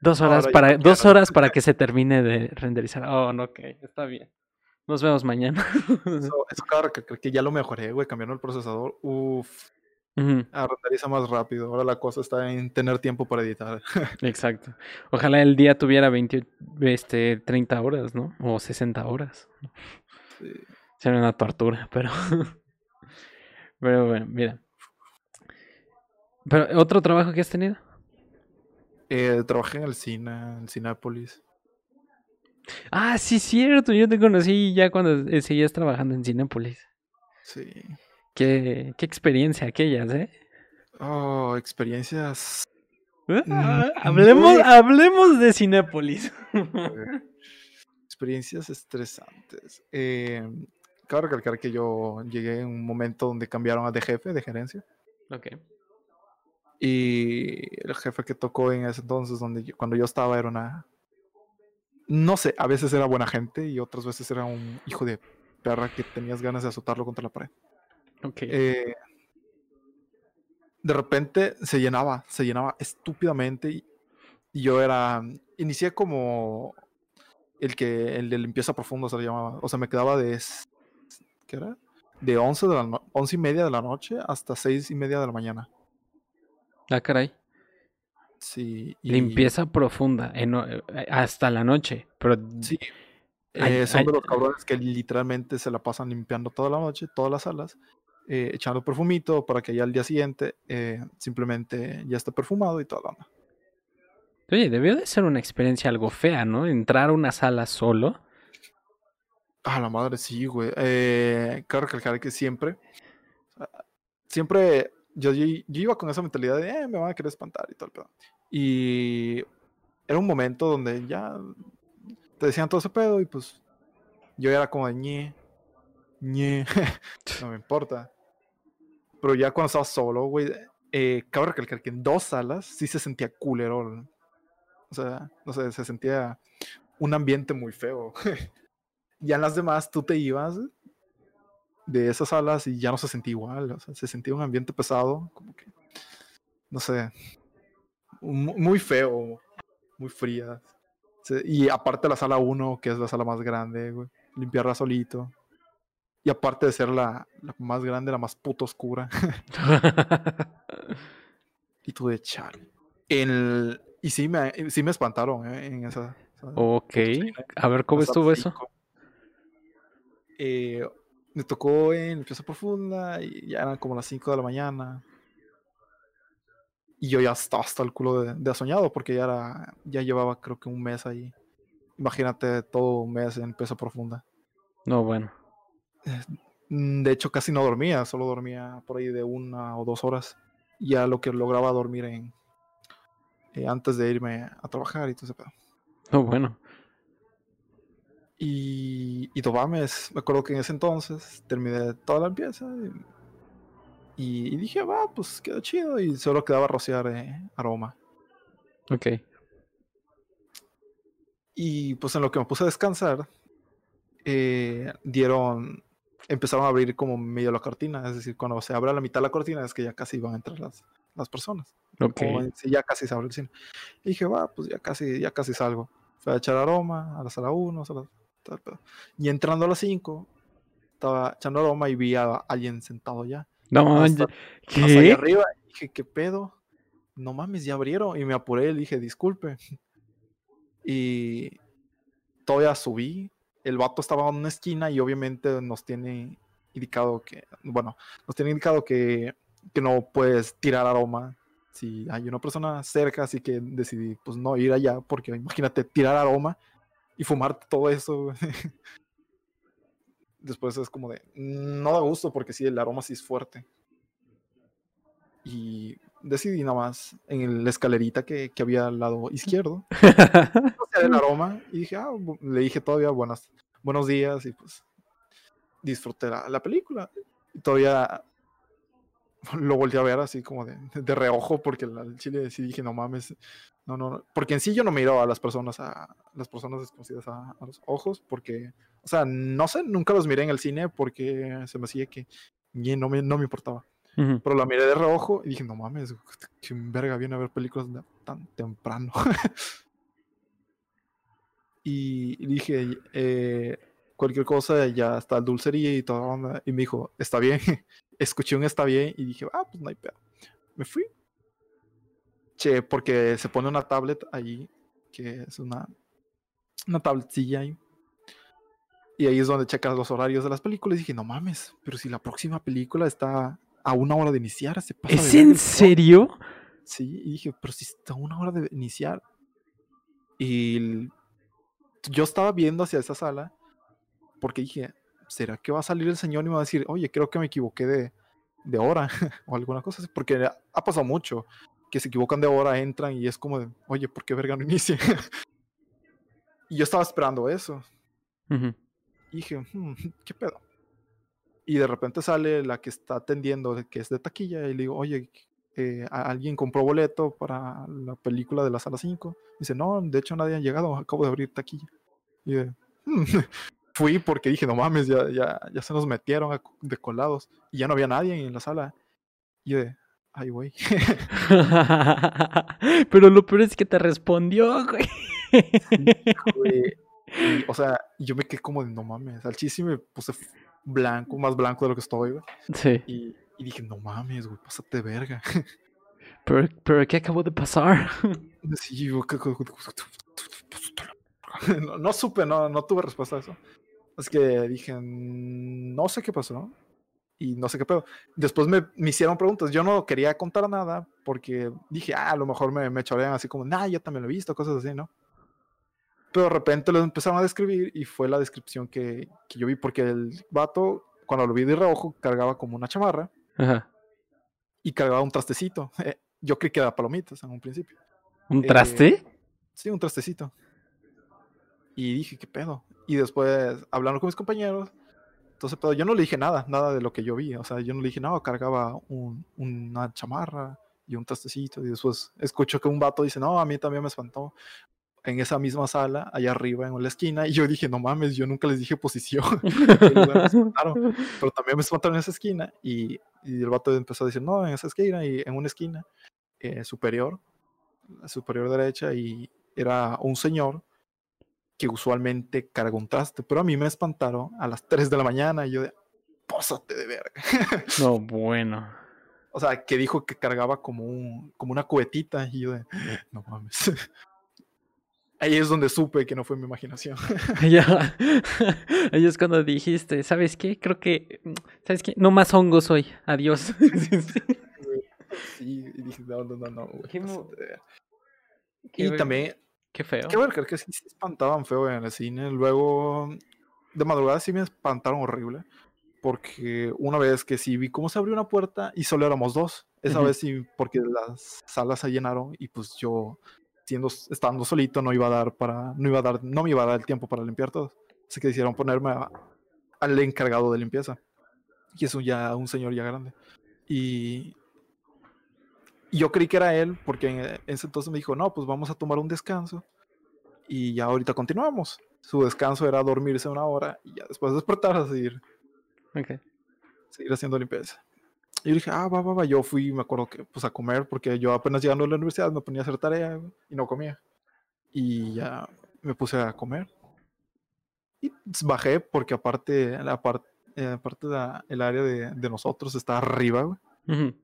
A: Dos horas para, dos horas para que se termine de renderizar. Oh, no, ok, está bien. Nos vemos mañana.
B: Eso, claro, que, que ya lo mejoré, güey, cambiando el procesador. Uf, Uh renderiza más rápido. Ahora la cosa está en tener tiempo para editar.
A: Exacto. Ojalá el día tuviera 20, este, 30 horas, ¿no? O 60 horas. Sí. Sería una tortura, pero. pero bueno, mira. Pero, ¿Otro trabajo que has tenido?
B: Eh, trabajé en el cine, en Cinépolis.
A: Ah, sí, cierto. Yo te conocí ya cuando eh, seguías trabajando en Cinépolis.
B: Sí.
A: Qué, qué experiencia aquellas, ¿eh?
B: Oh, experiencias.
A: Ah, hablemos, hablemos de Cinépolis.
B: experiencias estresantes. Eh, cabe recalcar que yo llegué en un momento donde cambiaron a de jefe, de gerencia.
A: Ok.
B: Y el jefe que tocó en ese entonces, donde cuando yo estaba, era una. No sé, a veces era buena gente y otras veces era un hijo de perra que tenías ganas de azotarlo contra la pared. Eh, de repente se llenaba, se llenaba estúpidamente y, yo era, inicié como el que, el de limpieza profunda se le llamaba, o sea, me quedaba de, ¿qué era? De 11, de la y media de la noche hasta 6 y media de la mañana.
A: Ah, caray.
B: Sí.
A: Limpieza profunda, eh, hasta la noche, pero...
B: Sí. Eh, son de los cabrones que literalmente se la pasan limpiando toda la noche, todas las salas, eh, echando perfumito para que ya al día siguiente eh, simplemente ya esté perfumado y todo la
A: Oye, debió de ser una experiencia algo fea, ¿no? Entrar a una sala solo.
B: Ah, la madre, sí, güey. Eh, claro que que siempre, siempre, yo, yo, iba con esa mentalidad de, eh, me van a querer espantar y todo el pedo. Y era un momento donde ya te decían todo ese pedo y pues yo era como de ñe, ñe, no me importa. Pero ya cuando estaba solo, güey, eh, cabe recalcar que en dos salas sí se sentía culero. O sea, no sé, se sentía un ambiente muy feo. ya en las demás tú te ibas de esas salas y ya no se sentía igual. O sea, se sentía un ambiente pesado, como que, no sé, muy feo, muy fría. Y aparte la sala 1, que es la sala más grande, güey, limpiarla solito. Y aparte de ser la, más grande, la más puta oscura. y tú de chal. El, y sí me, sí me espantaron ¿eh? en esa.
A: Ok. A ver cómo estuvo eso.
B: Eh, me tocó en Pieza Profunda y ya eran como las 5 de la mañana. Y yo ya estaba hasta el culo de, de soñado porque ya, era, ya llevaba creo que un mes ahí. Imagínate todo un mes en Pieza Profunda.
A: No, bueno.
B: Mm, de hecho, casi no dormía, solo dormía por ahí de una o dos horas. Ya lo que lograba dormir en eh, antes de irme a trabajar y todo ese pedo.
A: Oh, bueno.
B: Y, y me acuerdo que en ese entonces terminé toda la limpieza y, dije, va, pues quedó chido y solo quedaba rociar eh, aroma.
A: Ok.
B: Y pues en lo que me puse a descansar, eh, dieron, empezaron a abrir como medio la cortina, es decir, cuando se abre a la mitad la cortina es que ya casi iban a entrar las, las personas.
A: Ok.
B: O ya casi se abre el cine. Y dije, va, pues ya casi, ya casi salgo. Fui a echar aroma a la sala 1, sala, tal pedo. Y entrando a las 5, estaba echando aroma y vi a alguien sentado ya.
A: No,
B: Hasta-
A: ya-
B: Hasta allá
A: ¿qué?
B: arriba. y Dije, ¿qué pedo? No mames, ya abrieron. Y me apuré, le dije, disculpe. Y todavía subí. El vato estaba en una esquina y obviamente nos tiene indicado que, bueno, nos tiene indicado que, que no puedes tirar aroma si hay una persona cerca, así que decidí pues no ir allá, porque imagínate tirar aroma y fumar todo eso. Después es como de, no da gusto porque sí, el aroma sí es fuerte. Y decidí nada más en la escalerita que, que había al lado izquierdo, el aroma y dije, ah, le dije todavía buenas, buenos días y pues disfruté la, la película. Y todavía lo volteé a ver así como de, de reojo porque el chile sí dije, no mames, no, no, no", porque en sí yo no miro a las personas, a las personas desconocidas a, a los ojos porque, o sea, no sé, nunca los miré en el cine porque se me hacía que ni- no me, no me importaba. Pero la miré de reojo y dije, no mames, qué verga viene a ver películas tan temprano. y dije, eh, cualquier cosa, ya está el dulcería y toda la onda. Y me dijo, está bien. Escuché un está bien y dije, ah, pues no hay pedo. Me fui. Che, porque se pone una tablet ahí, que es una, una tabletcilla ahí. Y ahí es donde checas los horarios de las películas. Y dije, no mames, pero si la próxima película está a una hora de iniciar, se pasa
A: ¿Es en
B: el cabrón".
A: serio?
B: Sí, y dije, pero si está a una hora de iniciar. Y yo estaba viendo hacia esa sala porque dije, ¿será que va a salir el señor y me va a decir, oye, creo que me equivoqué de, de hora o alguna cosa así? Porque ha pasado mucho que se equivocan de hora, entran y es como de, oye, ¿por qué verga no inicia? y yo estaba esperando eso. Y dije, "Hmm, ¿qué pedo? Y de repente sale la que está atendiendo, que es de taquilla, y le digo, oye, eh, ¿a- ¿alguien compró boleto para la película de la sala 5? Dice, no, de hecho nadie ha llegado, acabo de abrir taquilla. Y de, "Hmm". fui porque dije, no mames, ya, ya, ya se nos metieron a- de colados. Y ya no había nadie en la sala. Y de, ay, güey.
A: Pero lo peor es que te respondió, güey.
B: Y, o sea, yo me quedé como de, no mames, al chiste me puse blanco, más blanco de lo que estoy, güey.
A: Sí.
B: Y, y dije, no mames, güey, pásate verga.
A: Pero, pero ¿qué acabó de pasar?
B: Sí, no, no supe, no, no tuve respuesta a eso. Así que dije, "Mm, no sé qué pasó y no sé qué pedo. Después me, me hicieron preguntas. Yo no quería contar nada porque dije, ah, a lo mejor me, me chorean así como, nah, yo también lo he visto, cosas así, ¿no? Pero de repente lo empezaron a describir y fue la descripción que, que yo vi porque el vato, cuando lo vi de reojo, cargaba como una chamarra
A: Ajá.
B: y cargaba un trastecito. Eh, yo creí que era palomitas en un principio.
A: ¿Un
B: Eh,
A: traste?
B: Sí, un trastecito. Y dije, ¿qué pedo? Y después, hablando con mis compañeros, entonces, pero yo no le dije nada, nada de lo que yo vi. O sea, yo no le dije nada, cargaba un- una chamarra y un trastecito. Y después escucho que un vato dice, no, a mí también me espantó. En esa misma sala, allá arriba, en la esquina. Y yo dije, no mames, yo nunca les dije posición. Pero también me espantaron en esa esquina. Y, y el vato empezó a decir, no, en esa esquina y en una esquina eh, superior, superior derecha, y era un señor que usualmente carga un traste. Pero a mí me espantaron a las 3 de la mañana y yo de, pósate de verga.
A: No, bueno.
B: O sea, que dijo que cargaba como, un, como una cubetita y yo de, no mames. Ahí es donde supe que no fue mi imaginación.
A: Ya. Ahí es cuando dijiste, ¿sabes qué? Creo que, ¿sabes qué? No más hongos hoy. Adiós.
B: Sí, y dije, no, no, no, no, güey,
A: Qué mo-
B: pásate de verga".
A: Qué
B: Y también,
A: Qué feo.
B: qué ver, que sí se espantaban feo en el cine. Luego, de madrugada sí me espantaron horrible. Porque una vez que sí vi cómo se abrió una puerta y solo éramos dos. Esa vez sí, porque las salas se llenaron y pues yo, siendo, estando solito, no iba a dar para, no iba a dar, no me iba a dar el tiempo para limpiar todo. Así que decidieron ponerme a- al encargado de limpieza. Y es un, ya un señor ya grande. Y, y yo creí que era él, porque en, ese entonces me dijo, no, pues vamos a tomar un descanso. Y ya ahorita continuamos. Su descanso era dormirse una hora y ya después despertar a seguir.
A: Ok.
B: Seguir haciendo limpieza. Y yo dije, ah, va, va, va. Yo fui, me acuerdo que, pues a comer, porque yo apenas llegando a la universidad me ponía a hacer tarea y no comía. Y ya me puse a comer. Y bajé, porque aparte, la parte, eh, aparte la, el área de, de, nosotros está arriba, güey.
A: Uh -huh.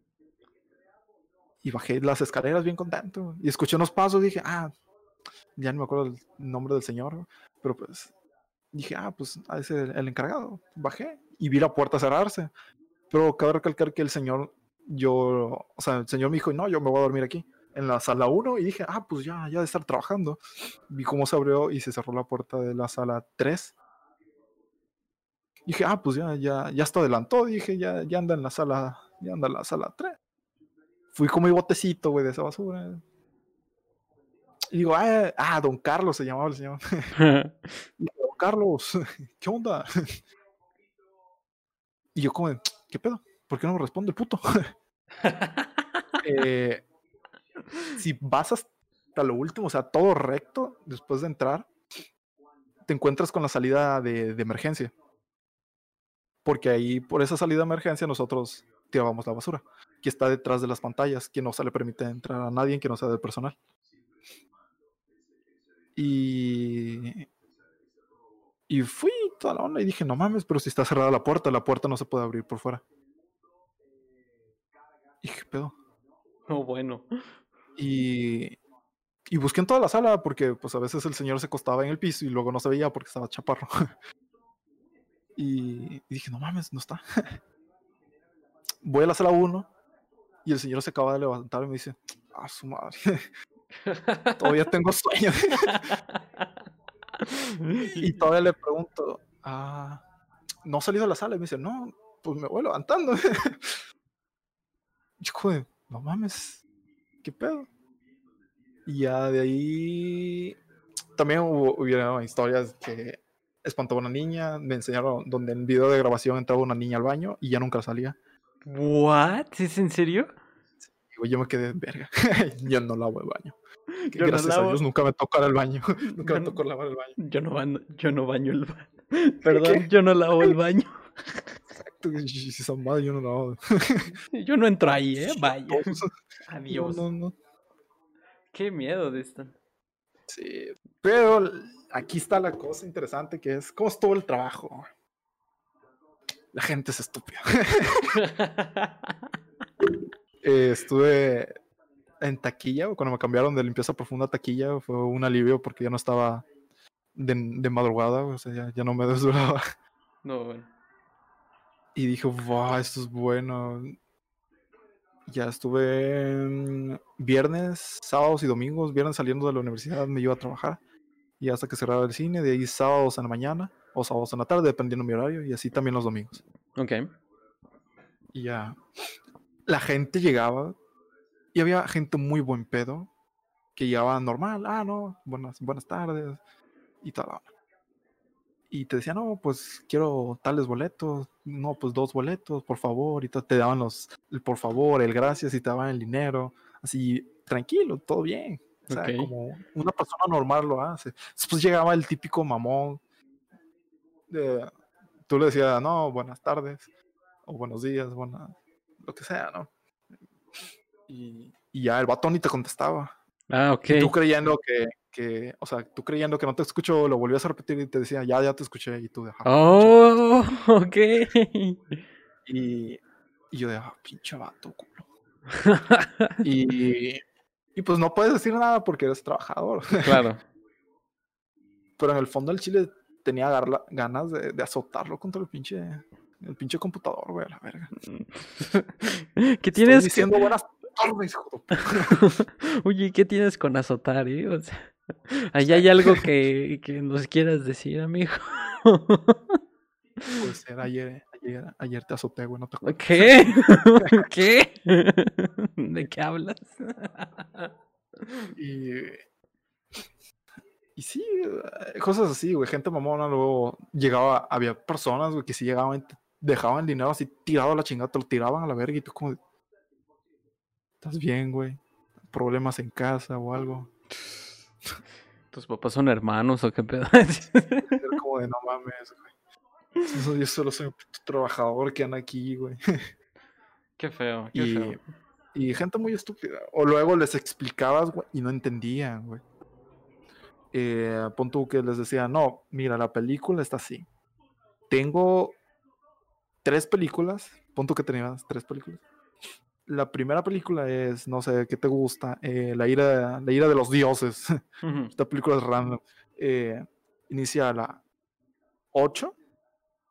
B: Y bajé las escaleras bien contento. Y escuché unos pasos dije, ah, ya no me acuerdo el nombre del señor, pero pues dije, ah, pues a ese el encargado. Bajé y vi la puerta cerrarse. Pero cabe recalcar que el señor, yo, o sea, el señor me dijo, no, yo me voy a dormir aquí, en la sala 1, y dije, ah, pues ya, ya de estar trabajando. Vi cómo se abrió y se cerró la puerta de la sala 3. Dije, ah, pues ya, ya, ya está adelantó, dije, ya, ya anda en la sala, ya anda en la sala 3. Fui como mi botecito, güey, de esa basura. Y digo, ah, ah, don Carlos se llamaba el señor. don Carlos, ¿qué onda? y yo como, ¿qué pedo? ¿Por qué no me responde el puto? eh, si vas hasta lo último, o sea, todo recto, después de entrar, te encuentras con la salida de, de emergencia. Porque ahí, por esa salida de emergencia, nosotros tirábamos la basura, que está detrás de las pantallas, que no se le permite entrar a nadie que no sea del personal. Y, y fui toda la onda y dije, no mames, pero si está cerrada la puerta, la puerta no se puede abrir por fuera. Y dije, pedo.
A: Oh, bueno.
B: Y, y busqué en toda la sala porque pues a veces el señor se acostaba en el piso y luego no se veía porque estaba chaparro. y, y dije, no mames, no está. Voy a la sala 1 y el señor se acaba de levantar y me dice, ah, su madre. todavía tengo sueño. y todavía le pregunto, ah, ¿no ha salido de la sala? Y me dice, no, pues me voy levantando. Yo no mames, ¿qué pedo? Y ya de ahí también hubo, hubieron historias que espantó a una niña, me enseñaron donde en video de grabación entraba una niña al baño y ya nunca salía.
A: ¿What? ¿Es en serio?
B: yo me quedé en verga. yo no lavo el baño. Yo Gracias no lavo... a Dios nunca me tocó el baño. nunca
A: yo
B: me tocó lavar el baño.
A: Yo no, baño, yo no baño el baño. Perdón, ¿Qué? yo no lavo el baño.
B: Exacto, si esa madre yo no lavo.
A: yo no entro ahí, eh. Vaya. Adiós.
B: No, no, no.
A: Qué miedo de esto.
B: Sí, pero aquí está la cosa interesante que es cómo estuvo el trabajo. La gente es estúpida. eh, estuve en taquilla, cuando me cambiaron de limpieza profunda a taquilla, fue un alivio porque ya no estaba de, de madrugada, o sea, ya, ya, no me desvelaba.
A: No, bueno.
B: Y dije, wow, esto es bueno. Ya estuve viernes, sábados y domingos, viernes saliendo de la universidad me iba a trabajar. Y hasta que cerraba el cine, de ahí sábados en la mañana o sábados en la tarde, dependiendo de mi horario, y así también los domingos.
A: Ok.
B: Y ya la gente llegaba y había gente muy buen pedo que llegaba normal, ah, no, buenas, buenas tardes y tal. Y te decían, no, pues quiero tales boletos, no, pues dos boletos, por favor, y te daban los, el por favor, el gracias y te daban el dinero, así, tranquilo, todo bien. O sea, okay. como una persona normal lo hace. Después llegaba el típico mamón. De, tú le decías, no, buenas tardes, o buenos días, buenas, lo que sea, ¿no? Y, y ya el vato ni te contestaba.
A: Ah, ok.
B: Y tú creyendo que, que, o sea, tú creyendo que no te escucho, lo volvías a repetir y te decía, ya, ya te escuché, y tú dejabas.
A: Oh, ok.
B: Y, y yo de, ah, pinche vato, culo. y, y pues no puedes decir nada porque eres trabajador.
A: Claro.
B: Pero en el fondo el chile tenía ganas de, de azotarlo contra el pinche el pinche computador, güey, a la verga.
A: ¿Qué tienes?
B: Estoy diciendo que... buenas tardes,
A: Oye, ¿qué tienes con azotar, eh? O sea, ahí hay algo que, que nos quieras decir, amigo.
B: Puede ser, ayer, ayer, ayer te azoté, güey, no te acuerdas.
A: ¿Qué? ¿Qué? ¿De qué hablas?
B: y... Y sí, cosas así, güey, gente mamona, luego llegaba, había personas, güey, que sí llegaban, dejaban el dinero así tirado a la chingada, te lo tiraban a la verga y tú como, ¿estás bien, güey? ¿Problemas en casa o algo?
A: ¿Tus papás son hermanos o qué pedo?
B: Como de no mames, güey. Yo solo soy un puto trabajador que anda aquí, güey.
A: Qué feo, qué
B: Y,
A: feo.
B: y gente muy estúpida. O luego les explicabas, güey, y no entendían, güey. Eh, pon tú que les decía, no, mira, la película está así. Tengo tres películas. Pon tú que tenías tres películas. La primera película es, no sé, ¿qué te gusta? Eh, la, ira, la ira de los dioses. Esta película es random. Eh, inicia a las 8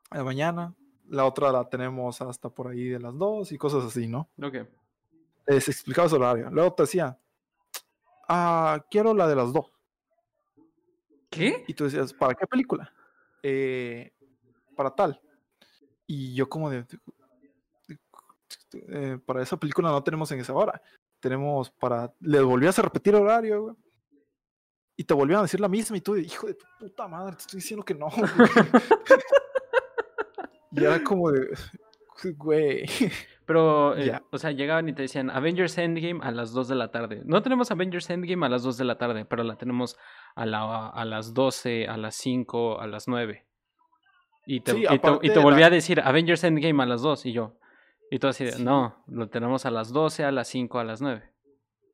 B: de la mañana. La otra la tenemos hasta por ahí de las 2 y cosas así, ¿no?
A: Ok.
B: Les explicaba su horario. Luego te decía, ah, quiero la de las 2.
A: ¿Qué?
B: Y tú decías, ¿para qué película? "Eh, para tal. Y yo como de, "Eh, para esa película no tenemos en esa hora. Tenemos para... Le volvías a repetir horario, güey. Y te volvían a decir la misma y tú, de, hijo de tu puta madre, te estoy diciendo que no. güey". y era como de, güey.
A: Pero, eh, o sea, llegaban y te decían Avengers Endgame a las 2 de la tarde. No tenemos Avengers Endgame a las 2 de la tarde, pero la tenemos a, la, a las 12, a las 5, a las 9. Y te,
B: Sí,
A: y te- y
B: la-
A: volvía a decir Avengers Endgame a las 2 y yo. Y tú así,
B: Sí.
A: no, lo tenemos a las 12, a las 5, a las 9.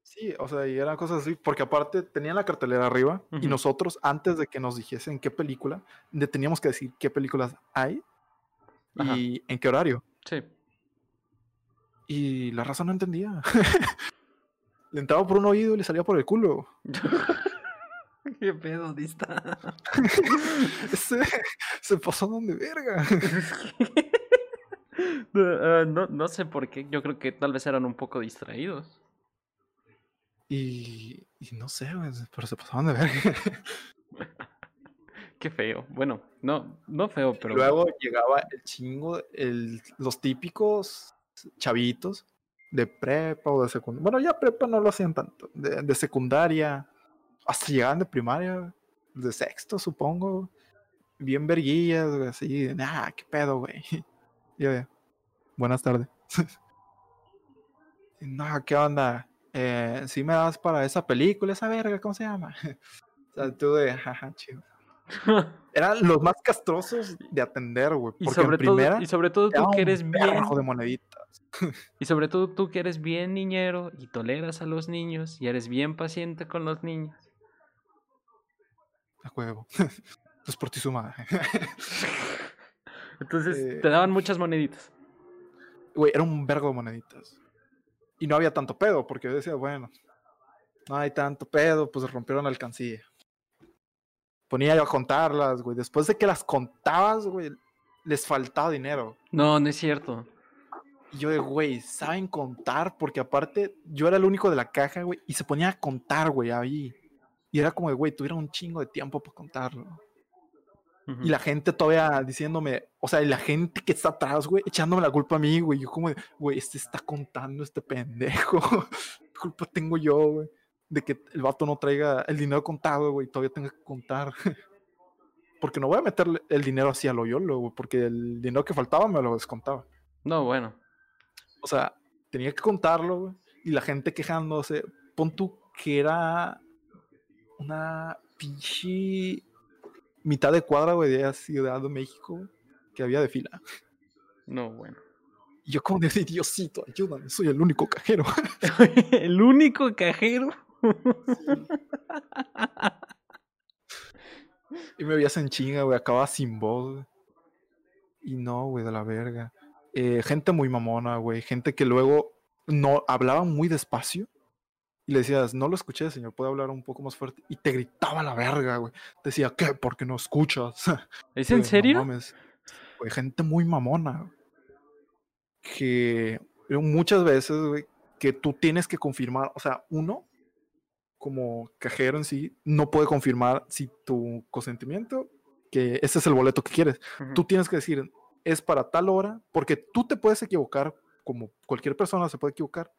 B: Sí, o sea, y eran cosas así, porque aparte tenían la cartelera arriba y nosotros, antes de que nos dijesen qué película, le teníamos que decir qué películas hay
A: Ajá.
B: y en qué horario.
A: Sí.
B: Y la raza no entendía. le entraba por un oído y le salía por el culo.
A: ¿Qué pedo, dista?
B: se, se pasó donde verga.
A: Ah, no, no sé por qué, yo creo que tal vez eran un poco distraídos.
B: Y, y no sé, pero se pasaban de verga.
A: Qué feo. Bueno, no, no feo, pero.
B: Luego llegaba el chingo, el, los típicos chavitos de prepa o de secundaria. Bueno, ya prepa no lo hacían tanto. De, de secundaria, hasta llegaban de primaria, de sexto, supongo. Bien verguillas, güey, así. Nah, qué pedo, güey. Yo buenas tardes. no, ¿qué onda? Eh, ¿Sí me das para esa película, esa verga? ¿Cómo se llama? o sea, tú de, jaja, chido. Eran los más castrosos de atender, güey.
A: y, sobre
B: en primera
A: todo, y sobre todo tú que eres bien.
B: de moneditas.
A: Y sobre todo tú que eres bien niñero y toleras a los niños y eres bien paciente con los niños.
B: A huevo. Pues por ti su madre.
A: Entonces
B: Eh,
A: te daban muchas moneditas.
B: Güey, era un vergo de moneditas. Y no había tanto pedo, porque yo decía, bueno, no hay tanto pedo, pues rompieron la alcancía. Ponía yo a contarlas, güey. Después de que las contabas, güey, les faltaba dinero.
A: No, no es cierto.
B: Y yo de, güey, ¿saben contar? Porque aparte, yo era el único de la caja, güey, y se ponía a contar, güey, ahí. Y era como de, güey, tuvieron un chingo de tiempo para contarlo. Y la gente todavía diciéndome, o sea, y la gente que está atrás, güey, echándome la culpa a mí, güey. Yo como, de, güey, este está contando este pendejo. ¿Qué culpa tengo yo, güey? De que el vato no traiga el dinero contado, güey, todavía tenga que contar. Porque no voy a meterle el dinero así a lo yolo, güey, porque el dinero que faltaba me lo descontaba.
A: No, bueno.
B: O sea, tenía que contarlo, güey. Y la gente quejándose. Pon tú que era una pinche mitad de cuadra, güey, de Ciudad de México, que había de fila.
A: No, bueno.
B: Y yo como de Diosito, ayúdame, soy el único cajero.
A: El único cajero.
B: Y me veías en chinga, güey, acababa sin voz. Y no, güey, de la verga. Eh, gente muy mamona, güey. Gente que luego no hablaban muy despacio. Y le decías, no lo escuché, señor, puede hablar un poco más fuerte. Y te gritaba la verga, güey. Te decía, ¿qué? ¿Por qué no escuchas?
A: ¿Es en
B: no
A: serio?
B: mames. Güey, gente muy mamona. güey. Que muchas veces, güey, que tú tienes que confirmar, o sea, uno, como cajero en sí, no puede confirmar si tu consentimiento, que ese es el boleto que quieres. Tú tienes que decir, es para tal hora, porque tú te puedes equivocar, como cualquier persona se puede equivocar,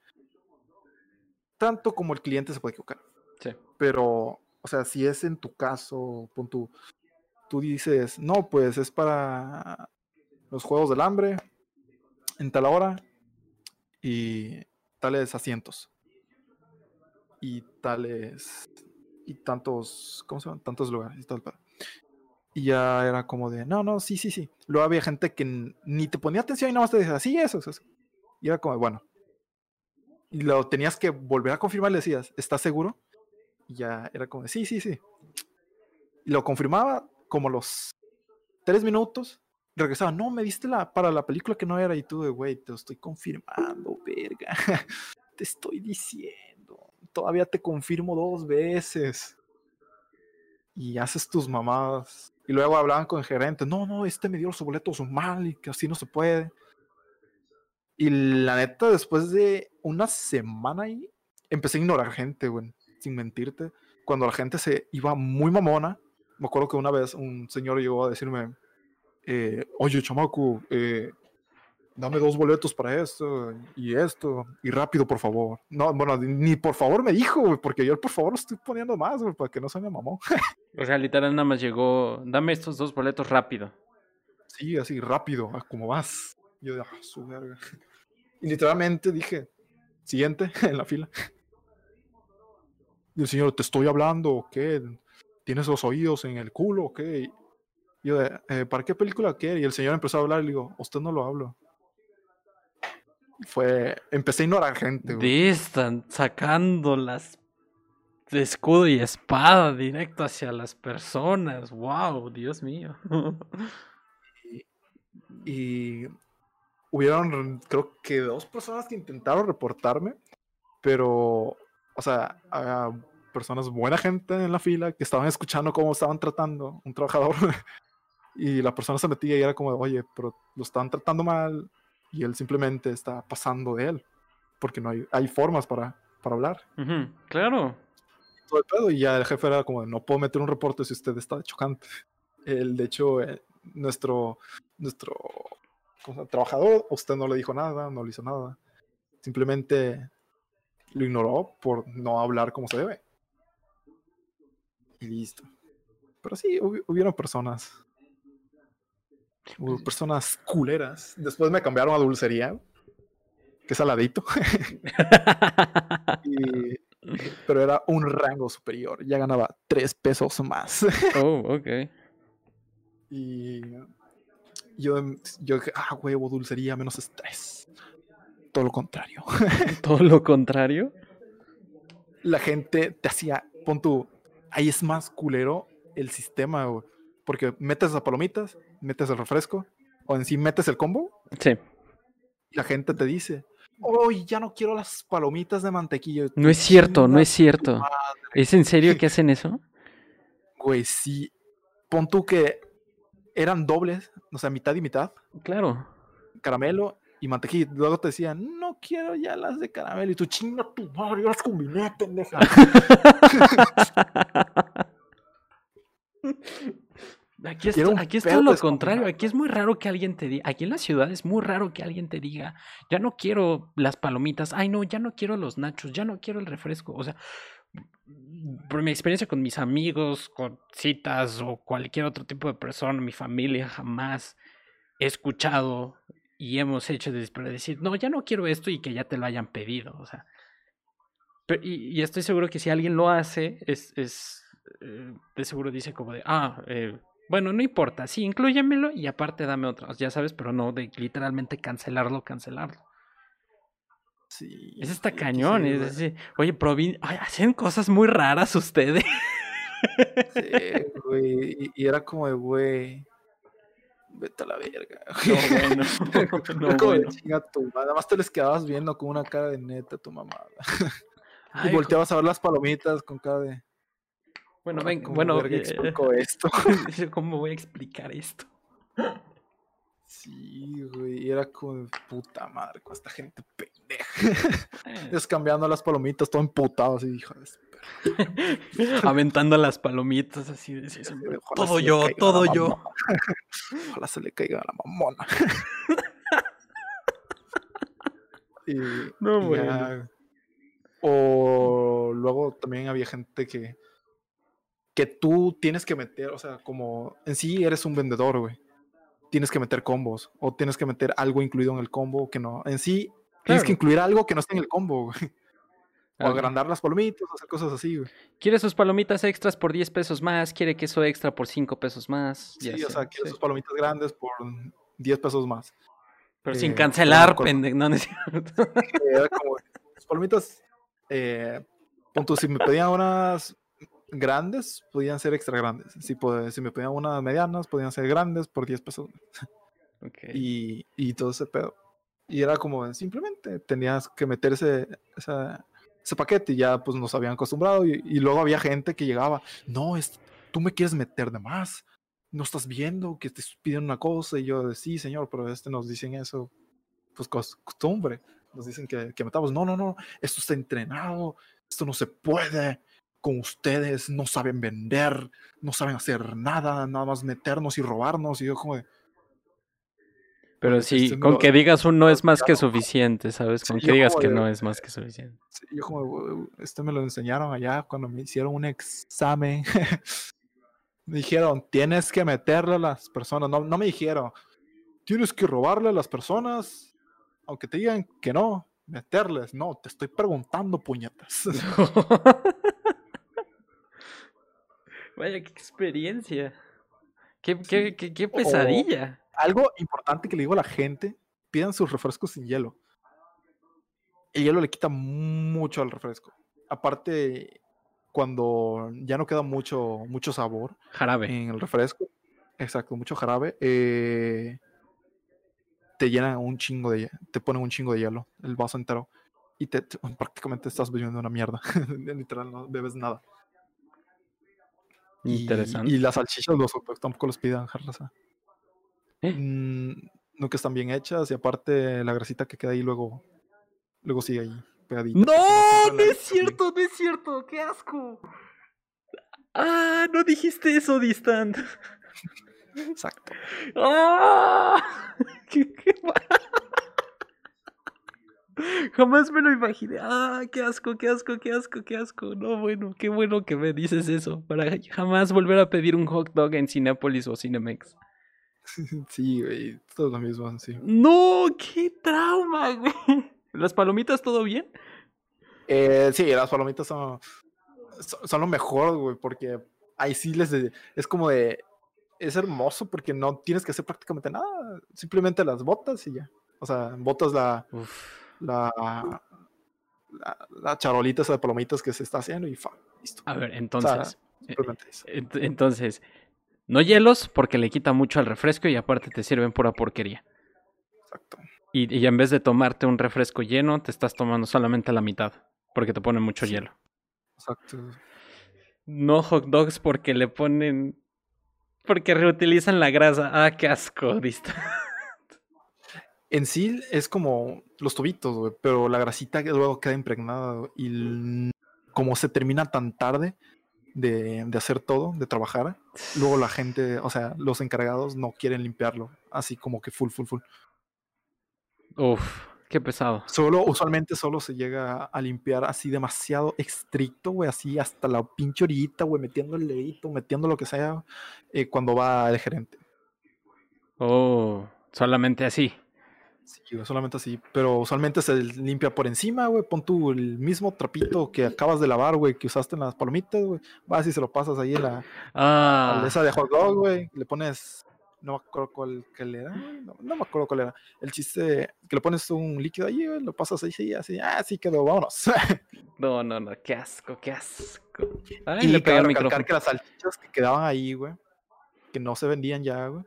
B: tanto como el cliente se puede equivocar.
A: Sí.
B: Pero, o sea, si es en tu caso, pon tú, tú dices, no, pues es para los Juegos del Hambre, en tal hora, y tales asientos, y tales y tantos, ¿cómo se llaman? Tantos lugares y tal. Y ya era como de, no, no, sí, sí, sí. Luego había gente que ni te ponía atención y nada más te decía, sí, eso, eso. Y era como, bueno. Y lo tenías que volver a confirmar, le decías, ¿estás seguro? Y ya era como, de, sí, sí, sí. Y lo confirmaba como los tres minutos. Regresaba, no, me diste la, para la película que no era. Y tú, de, güey, te lo estoy confirmando, verga. te estoy diciendo. Todavía te confirmo dos veces. Y haces tus mamadas. Y luego hablaban con el gerente, no, no, este me dio los boletos mal y que así no se puede. Y la neta, después de una semana ahí, empecé a ignorar gente, güey, sin mentirte. Cuando la gente se iba muy mamona, me acuerdo que una vez un señor llegó a decirme, eh, oye, chamaco, eh, dame dos boletos para esto y esto, y rápido, por favor. No, bueno, ni por favor me dijo, porque yo por favor estoy poniendo más, para que no se me mamó.
A: o sea, literal nada más llegó, dame estos dos boletos rápido.
B: Sí, así, rápido, como vas. Yo de, ah, su verga. Y literalmente dije, siguiente en la fila. Y el señor, ¿te estoy hablando qué? ¿Tienes los oídos en el culo qué? Y yo, de, eh, ¿para qué película quiere? Y el señor empezó a hablar y le digo, usted no lo hablo fue. Empecé a ignorar gente,
A: güey. están sacando las de escudo y espada directo hacia las personas. ¡Wow! Dios mío.
B: y, hubieron, creo que dos personas que intentaron reportarme, pero, o sea, personas buena gente en la fila que estaban escuchando cómo estaban tratando un trabajador. y la persona se metía y era como, oye, pero lo estaban tratando mal, y él simplemente está pasando de él, porque no hay, hay formas para, para hablar.
A: claro.
B: Todo el pedo, y ya el jefe era como, no puedo meter un reporte si usted está chocante. El, de hecho, eh, nuestro, nuestro trabajador, usted no le dijo nada, no le hizo nada. Simplemente lo ignoró por no hablar como se debe. Y listo. Pero sí, hubieron personas personas culeras. Después me cambiaron a dulcería, que saladito. pero era un rango superior. Ya ganaba tres pesos más.
A: oh, ok.
B: Y yo, yo dije, ah, huevo, dulcería, menos estrés. Todo lo contrario.
A: ¿Todo lo contrario?
B: La gente te hacía, pon tu, ahí es más culero el sistema, porque metes las palomitas, metes el refresco, o en sí metes el combo.
A: Sí.
B: Y la gente te dice, hoy ya no quiero las palomitas de mantequilla.
A: No es cierto, no es cierto. ¿Es en serio que hacen eso?
B: Güey, sí. Pon tú que eran dobles, o sea, mitad y mitad.
A: Claro.
B: Caramelo y mantequilla. Luego te decían, no quiero ya las de caramelo. Y tú, chinga tu madre, las combiné, pendeja.
A: Aquí es, aquí es todo lo contrario. Aquí es muy raro que alguien te diga. Aquí en la ciudad es muy raro que alguien te diga: Ya no quiero las palomitas. Ay, no, ya no quiero los nachos. Ya no quiero el refresco. O sea, por mi experiencia con mis amigos, con citas o cualquier otro tipo de persona, mi familia, jamás he escuchado y hemos hecho de decir: No, ya no quiero esto y que ya te lo hayan pedido. O sea, y, estoy seguro que si alguien lo hace, es. es eh, de seguro dice como de, ah, eh, bueno, no importa, sí, incluyemelo y aparte dame otros, ya sabes, pero no de literalmente cancelarlo, cancelarlo.
B: Sí.
A: Es está cañón, es decir, oye, provin hacen cosas muy raras ustedes.
B: Sí, güey, y, era como de, güey, vete a la verga. No, bueno, no, bueno. tu, nada más te les quedabas viendo con una cara de neta tu mamada. y volteabas a ver las palomitas con cara de...
A: Bueno, ven, bueno,
B: eh, esto?
A: ¿Cómo voy a explicar esto?
B: Sí, güey, era como puta madre con esta gente pendeja. Eh. Es cambiando las palomitas, todo emputado, así, hijo de
A: Aventando las palomitas, así, de, todo yo, todo yo.
B: Ojalá se le caiga a la mamona. y, no, güey. O luego también había gente que que tú tienes que meter, o sea, como en sí eres un vendedor, güey. Tienes que meter combos o tienes que meter algo incluido en el combo que no. En sí tienes que incluir algo que no esté en el combo, güey. O agrandar las palomitas, hacer cosas así, güey.
A: Quiere sus palomitas extras por 10 pesos más, quiere queso extra por 5 pesos más.
B: Sí, o sea, quiere sus palomitas grandes por 10 pesos más.
A: Pero sin eh, cancelar, pendejo. No, no es cierto.
B: Era como, sus palomitas, eh, punto, si me pedían unas grandes, podían ser extra grandes. Si, si me pedían unas medianas, podían ser grandes por 10 pesos. Okay. Y, y todo ese pedo. Y era como, simplemente tenías que meter ese, ese paquete y ya pues nos habían acostumbrado. Y, luego había gente que llegaba, no, es, tú me quieres meter de más. No estás viendo que te piden una cosa. Y yo, sí, señor, pero este nos dicen eso, pues costumbre. Nos dicen que, que metamos, no, no, no, esto está entrenado, esto no se puede con ustedes, no saben vender, no saben hacer nada, nada más meternos y robarnos. Y yo como de,
A: pero sí, con que digas un no es más que suficiente, ¿sabes? Con que digas que no es más que suficiente.
B: yo como, este me lo enseñaron allá cuando me hicieron un examen. me dijeron, tienes que meterle a las personas. No, no me dijeron, tienes que robarle a las personas, aunque te digan que no, meterles. No, te estoy preguntando, puñetas.
A: Vaya, qué experiencia. Qué, qué, qué, pesadilla
B: algo importante que le digo a la gente, pidan sus refrescos sin hielo. El hielo le quita mucho al refresco. Aparte, cuando ya no queda mucho, mucho sabor
A: jarabe.
B: en el refresco, exacto, mucho jarabe, eh, te llenan un chingo de te ponen un chingo de hielo, el vaso entero. Y te, prácticamente estás bebiendo una mierda. Literal, no bebes nada.
A: Interesante.
B: Y, las salchichas los tampoco los pidan, Jarlaza. ¿Eh? Mm, nunca están bien hechas y aparte la grasita que queda ahí luego, luego sigue ahí pegadita.
A: No, no es cierto, no es cierto, qué asco. Ah, no dijiste eso, Distant.
B: Exacto.
A: ¡Ah! Jamás me lo imaginé. Ah, qué asco, qué asco, qué asco, qué asco. No, bueno, qué bueno que me dices eso. Para jamás volver a pedir un hot dog en Cinépolis o Cinemex.
B: Sí, güey, todo lo mismo, sí.
A: No, qué trauma, güey. ¿Las palomitas todo bien?
B: Eh, sí, las palomitas son, son, lo mejor, güey, porque ahí sí les... es como de... Es hermoso porque no tienes que hacer prácticamente nada. Simplemente las botas y ya. O sea, botas la... La, la, charolita esa de palomitas que se está haciendo y fa, listo.
A: A ver, entonces... Eh, entonces, no hielos porque le quita mucho al refresco y aparte te sirven pura porquería.
B: Exacto.
A: Y, en vez de tomarte un refresco lleno, te estás tomando solamente la mitad porque te ponen mucho hielo.
B: Exacto.
A: No hot dogs porque le ponen... Porque reutilizan la grasa. Ah, qué asco,
B: En sí es como los tubitos, pero la grasita luego queda impregnada y como se termina tan tarde, de, hacer todo, de trabajar. Luego la gente, o sea, los encargados no quieren limpiarlo, así como que full, full, full.
A: Uf, qué pesado.
B: Solo, usualmente solo se llega a limpiar así demasiado estricto, güey, así hasta la pinche orillita, güey, metiendo el dedito, metiendo lo que sea, eh, cuando va el gerente.
A: Oh, solamente así.
B: Sí, solamente así. Pero usualmente se limpia por encima, güey. Pon tú el mismo trapito que acabas de lavar, güey, que usaste en las palomitas, güey. Vas y se lo pasas ahí en la.
A: Ah.
B: esa de hot dog, güey. Le pones. No me acuerdo cuál que le era. No, no, me acuerdo cuál era. El chiste que le pones un líquido ahí, güey. Lo pasas ahí, sí, así. Ah, sí quedó, vámonos.
A: no, no, no. Qué asco, qué asco.
B: Ay, y le pegué el que las salchichas que quedaban ahí, güey. Que no se vendían ya, güey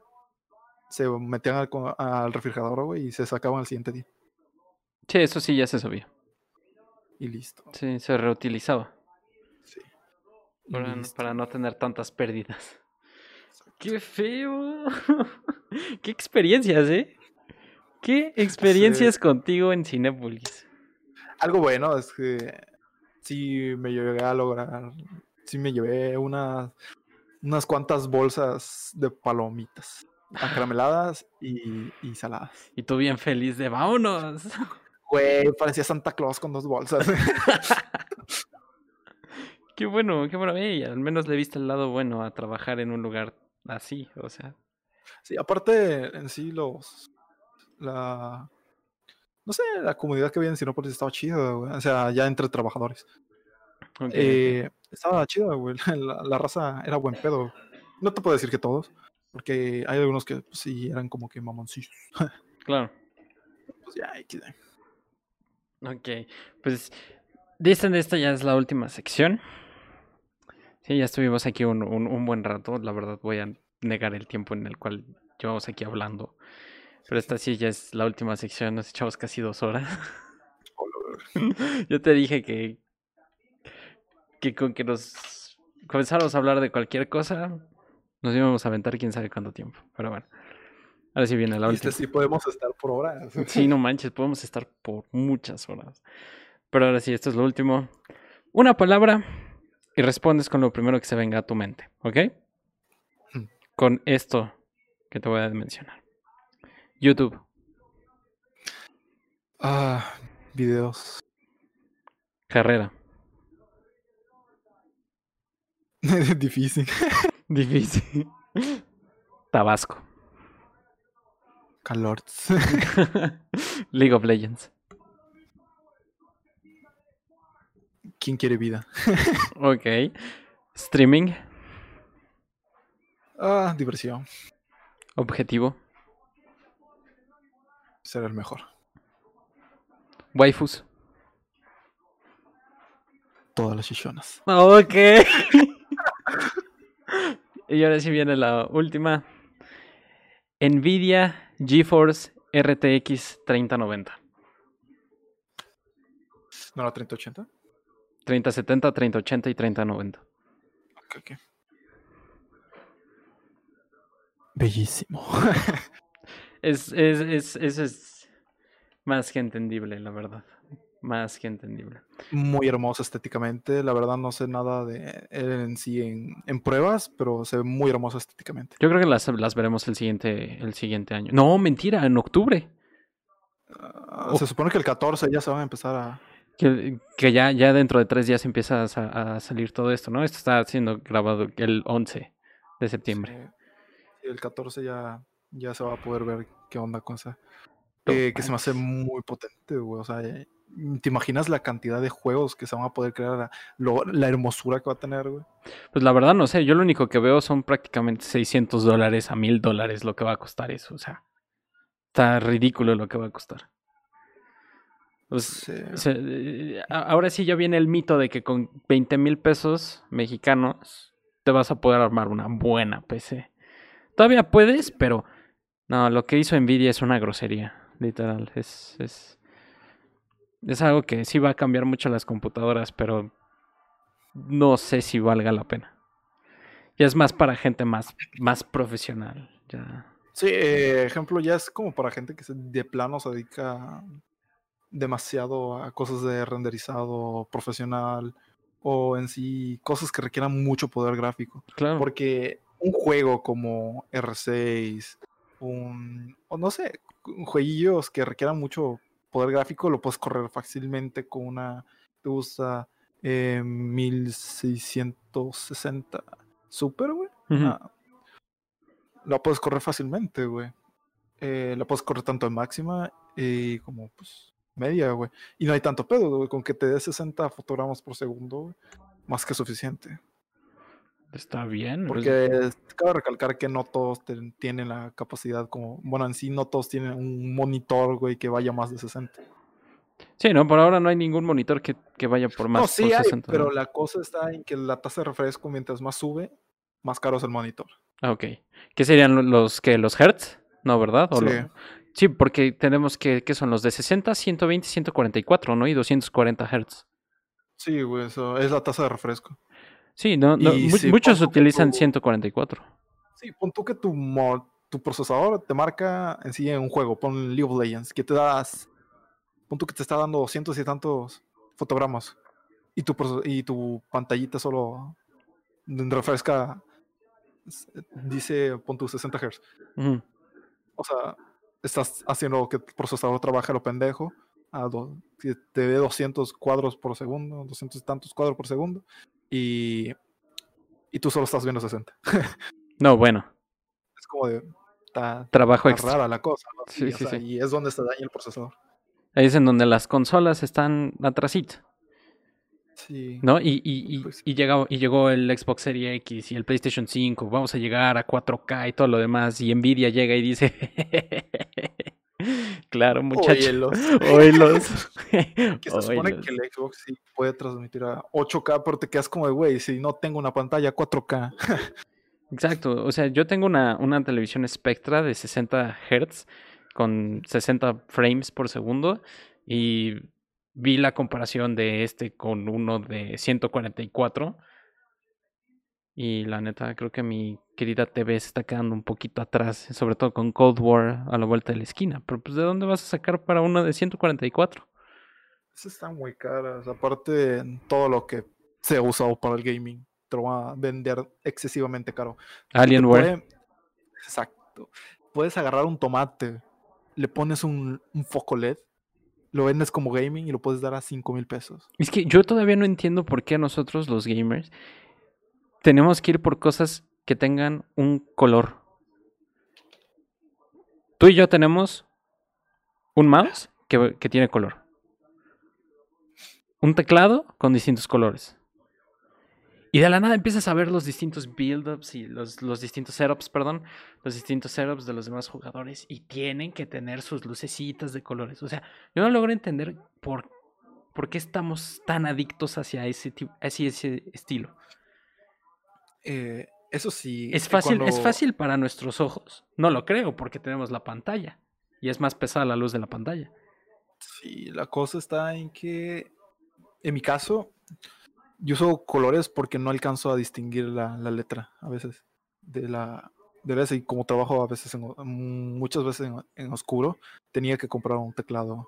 B: se metían al, refrigerador, güey, y se sacaban al siguiente día.
A: Sí, eso sí ya se sabía.
B: Y listo.
A: Sí, se reutilizaba.
B: Sí.
A: Para, no tener tantas pérdidas. ¡Qué feo! ¡Qué experiencias, eh! ¿Qué experiencias contigo en Cinepolis?
B: Algo bueno es que sí me llevé a lograr, sí me llevé unas, unas cuantas bolsas de palomitas acarameladas y, y saladas.
A: Y tú bien feliz de vámonos.
B: Güey, parecía Santa Claus con dos bolsas.
A: qué bueno, qué bueno. al menos le viste el lado bueno a trabajar en un lugar así, o sea.
B: Sí, aparte en sí los la no sé, la comunidad que había en Sinópolis estaba chida, güey. O sea, ya entre trabajadores. Eh, estaba chida, güey. La, la raza era buen pedo. No te puedo decir que todos, porque hay algunos que pues, sí eran como que mamoncillos.
A: Claro.
B: Pues ya, X, eh.
A: Ok, pues dicen esta ya es la última sección. Sí, ya estuvimos aquí un, un- un buen rato. La verdad voy a negar el tiempo en el cual llevamos aquí hablando. Pero esta sí ya es la última sección. Nos echamos casi dos horas. Yo te dije que, que con que nos comenzáramos a hablar de cualquier cosa, nos íbamos a aventar quién sabe cuánto tiempo. Pero bueno, ahora sí viene la última.
B: sí podemos estar por horas.
A: Sí, no manches, podemos estar por muchas horas. Pero ahora sí, esto es lo último. Una palabra y respondes con lo primero que se venga a tu mente, ¿ok?
B: Mm.
A: Con esto que te voy a mencionar. YouTube,
B: Ah, videos.
A: carrera,
B: Difícil.
A: difícil. Tabasco,
B: Calor.
A: League of Legends,
B: ¿Quién quiere vida?
A: ok. Streaming,
B: Ah, diversión.
A: objetivo,
B: Ser el mejor.
A: waifus.
B: Todas las chichonas.
A: Ok. y ahora sí viene la última. Nvidia GeForce RTX 3090.
B: ¿No la 3080?
A: 3070, 3080 y 3090.
B: Ok, ok. Bellísimo.
A: Es, es, es, eso es más que entendible, la verdad. Más que entendible.
B: Muy hermoso estéticamente. La verdad no sé nada de él en sí en, en pruebas, pero se ve muy hermoso estéticamente.
A: Yo creo que las, las veremos el siguiente, el siguiente año. No, mentira, en octubre.
B: Ah,
A: Oh.
B: Se supone que el 14 ya se van a empezar a...
A: Que, que ya, ya dentro de tres días empieza a, sa- a salir todo esto, ¿no? Esto está siendo grabado el 11 de septiembre.
B: sí, el 14 ya, ya se va a poder ver qué onda con esa. Eh, que se me hace muy potente, güey. O sea, ¿te imaginas la cantidad de juegos que se van a poder crear? La, lo- la hermosura que va a tener, güey.
A: Pues la verdad no sé, yo lo único que veo son prácticamente 600 dólares a 1000 dólares lo que va a costar eso, o sea, está ridículo lo que va a costar. Pues,
B: Sí.
A: o sea, eh, ahora sí ya viene el mito de que con 20 mil pesos mexicanos te vas a poder armar una buena PC. Todavía puedes, pero no, lo que hizo Nvidia es una grosería, literal, es, es, es algo que sí va a cambiar mucho las computadoras, pero no sé si valga la pena. Ya es más para gente más, más profesional. Ya.
B: Sí, eh, ejemplo, ya es como para gente que de plano se dedica demasiado a cosas de renderizado profesional o en sí cosas que requieran mucho poder gráfico.
A: Claro.
B: Porque un juego como R6, un, o no sé, jueguillos que requieran mucho poder gráfico, lo puedes correr fácilmente con una, te gusta eh, 1660 Super, güey.
A: Ujú.
B: Ah, la puedes correr fácilmente, güey. Eh, la puedes correr tanto en máxima y como pues media, güey. Y no hay tanto pedo, güey. Con que te dé 60 fotogramas por segundo, güey, más que suficiente.
A: Está bien. pues,
B: Porque cabe recalcar que no todos ten- tienen la capacidad como, bueno, en sí no todos tienen un monitor, güey, que vaya más de 60.
A: Sí, no, por ahora no hay ningún monitor que, que vaya por más
B: no, sí
A: por
B: hay,
A: 60.
B: pero
A: ¿no?
B: la cosa está en que la tasa de refresco mientras más sube, más caro es el monitor.
A: Ah, ok. ¿Qué serían lo- los que los hertz? No, ¿verdad? ¿O
B: Sí.
A: sí, porque tenemos que, ¿qué son los de 60, 120, 144, ¿no? Y 240 hertz.
B: Sí, güey, eso es la tasa de refresco.
A: Sí, no, no, mu-
B: si
A: muchos utilizan
B: tu-
A: 144.
B: Sí, pon tú que tu, tu procesador te marca en sí en un juego, pon League of Legends, que te das, pon tú que te está dando 200 y tantos fotogramas y tu, y tu pantallita solo refresca, dice, pon tu 60 Hz. O sea, estás haciendo que el procesador trabaje a lo pendejo, a do- te dé 200 cuadros por segundo, 200 y tantos cuadros por segundo, y, y tú solo estás viendo 60.
A: No, bueno,
B: Es como de... Está,
A: trabajo
B: está
A: extra.
B: rara la cosa, ¿no?
A: Sí,
B: sea,
A: sí.
B: y es donde se daña el procesador.
A: Ahí es en donde las consolas están atrasito.
B: Sí.
A: ¿No? Y, y, y,
B: Pues-
A: y, llegó, y llegó el Xbox Series X y el PlayStation 5. Vamos a llegar a 4K y todo lo demás. Y Nvidia llega y dice: Claro, muchachos.
B: Óyelos.
A: Oílos.
B: Que se supone
A: Oílos.
B: que el Xbox sí puede transmitir a 8K, pero te quedas como de, güey, si no tengo una pantalla 4K.
A: Exacto. O sea, yo tengo una, una televisión Spectra de 60 Hz con 60 frames por segundo. Y vi la comparación de este con uno de 144. Y la neta, creo que mi querida TV se está quedando un poquito atrás, sobre todo con Cold War a la vuelta de la esquina. Pero pues, ¿de dónde vas a sacar para uno de 144?
B: Esas están muy caras. Aparte, todo lo que se ha usado para el gaming te lo va a vender excesivamente caro.
A: Alienware.
B: puede- Exacto. Puedes agarrar un tomate, le pones un, un foco LED, lo vendes como gaming y lo puedes dar a 5 mil pesos.
A: Es que yo todavía no entiendo por qué nosotros los gamers tenemos que ir por cosas que tengan un color. Tú y yo tenemos un mouse que, tiene color. Un teclado con distintos colores. Y de la nada empiezas a ver los distintos build-ups y los, los distintos setups, perdón, los distintos setups de los demás jugadores y tienen que tener sus lucecitas de colores. O sea, yo no logro entender por, por qué estamos tan adictos hacia ese, hacia ese estilo.
B: Eh, eso sí.
A: ¿Es fácil, ¿Es fácil para nuestros ojos? No lo creo porque tenemos la pantalla y es más pesada la luz de la pantalla.
B: Sí, la cosa está en que, en mi caso, yo uso colores porque no alcanzo a distinguir la, la letra a veces de la de y como trabajo a veces en mm, muchas veces en, en oscuro tenía que comprar un teclado